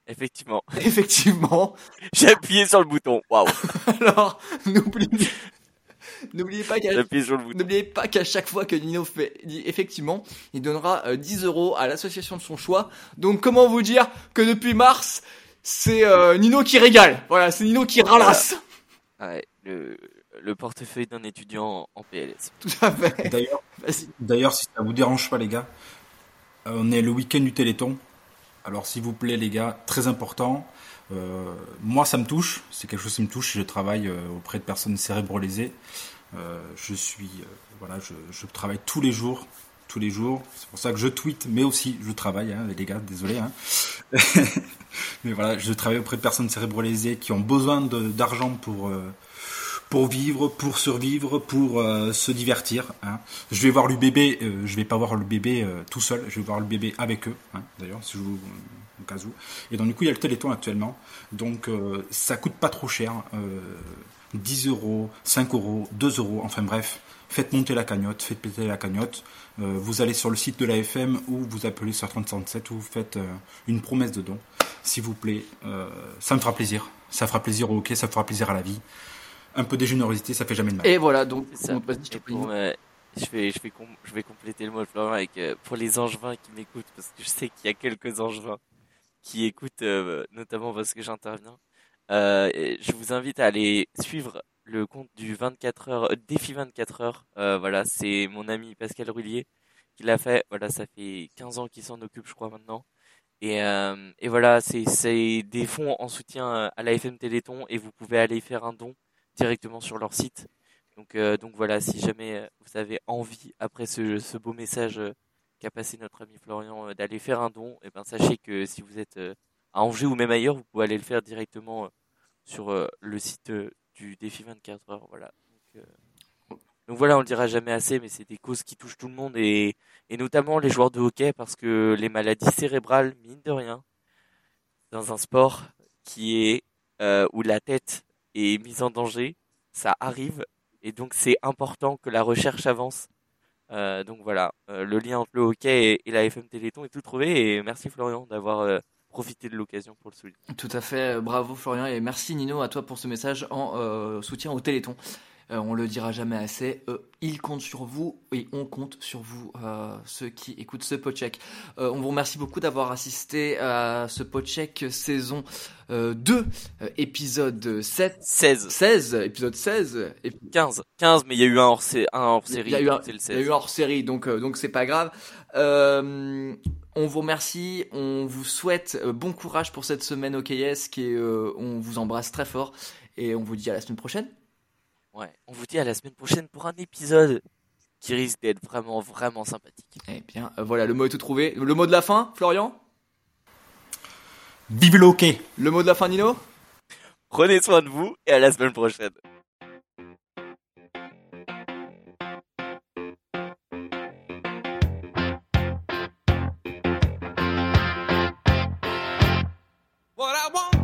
Effectivement, Effectivement. j'ai appuyé sur le bouton. Waouh, Alors, n'oubliez, n'oubliez pas qu'à, n'oubliez pas chaque fois que Nino fait, dit effectivement, il donnera euh, 10 euros à l'association de son choix. Donc, comment vous dire que depuis mars, c'est euh, Nino qui régale. Voilà, c'est Nino qui ralasse. Ouais, le, le portefeuille d'un étudiant en PLS. Tout à fait. D'ailleurs. D'ailleurs, si ça vous dérange pas, les gars, euh, on est le week-end du Téléthon. Alors, s'il vous plaît, les gars, très important. Euh, moi, ça me touche. C'est quelque chose qui me touche. Je travaille euh, auprès de personnes cérébrolésées. Euh, je suis, voilà, je, travaille tous les jours, tous les jours. C'est pour ça que je tweete, mais aussi je travaille, hein, les gars. Désolé. Hein. mais voilà, je travaille auprès de personnes cérébrolésées qui ont besoin d'argent pour pour vivre, pour survivre, pour euh, se divertir. hein. Je vais voir le bébé, euh, je vais pas voir le bébé euh, tout seul, je vais voir le bébé avec eux, hein, d'ailleurs, si je vous, au cas où. Et donc du coup, il y a le Téléthon actuellement, donc euh, ça coûte pas trop cher, euh, 10 euros, 5 euros, 2 euros, enfin bref, faites monter la cagnotte, faites péter la cagnotte. Vous allez sur le site de la FM ou vous appelez sur 3067 ou vous faites une promesse de don, s'il vous plaît. Ça me fera plaisir, ça fera plaisir au hockey, ça fera plaisir à la vie. Un peu de générosité, ça fait jamais de mal. Et voilà, donc, on passe- je pour, euh, je vais, je vais, com- je vais compléter le mot de Florent avec euh, pour les angevins qui m'écoutent parce que je sais qu'il y a quelques angevins qui écoutent euh, notamment parce que j'interviens. Euh, je vous invite à aller suivre le compte du 24 heures euh, défi 24 heures. Euh, voilà, c'est mon ami Pascal Rullier qui l'a fait. Voilà, ça fait 15 ans qu'il s'en occupe, je crois maintenant. Et, euh, et voilà, c'est des fonds en soutien à la FM Téléthon et vous pouvez aller faire un don directement sur leur site. Donc, euh, donc voilà, si jamais euh, vous avez envie, après ce, ce beau message euh, qu'a passé notre ami Florian, d'aller faire un don, et ben sachez que si vous êtes à Angers ou même ailleurs, vous pouvez aller le faire directement sur le site du défi 24 heures. Voilà. Donc, voilà, on le dira jamais assez, mais c'est des causes qui touchent tout le monde et, et notamment les joueurs de hockey parce que les maladies cérébrales, mine de rien, dans un sport qui est où la tête est mise en danger, ça arrive et donc c'est important que la recherche avance. Euh, donc voilà, euh, le lien entre le hockey et, la FM Téléthon est tout trouvé et merci Florian d'avoir euh, profité de l'occasion pour le souligner. Tout à fait, bravo Florian et merci Nino à toi pour ce message en soutien au Téléthon. Euh, on le dira jamais assez, euh, il compte sur vous et on compte sur vous, euh, ceux qui écoutent ce podcheck. Euh, on vous remercie beaucoup d'avoir assisté à ce podcheck saison euh, 2, euh, épisode 7, 16, 16, épisode 16, et 15, 15, mais il y a eu un hors, sé- un hors série. Il y a eu un- c'est le Il y a 16. eu hors série, donc euh, donc c'est pas grave. Euh, on vous remercie, on vous souhaite euh, bon courage pour cette semaine au KS, qui est, euh, on vous embrasse très fort et on vous dit à la semaine prochaine. Ouais, on vous dit à la semaine prochaine pour un épisode qui risque d'être vraiment, vraiment sympathique. Eh bien, euh, voilà, le mot est tout trouvé. Le mot de la fin, Florian? Vive le hockey Le mot de la fin, Nino? Prenez soin de vous et à la semaine prochaine. What I want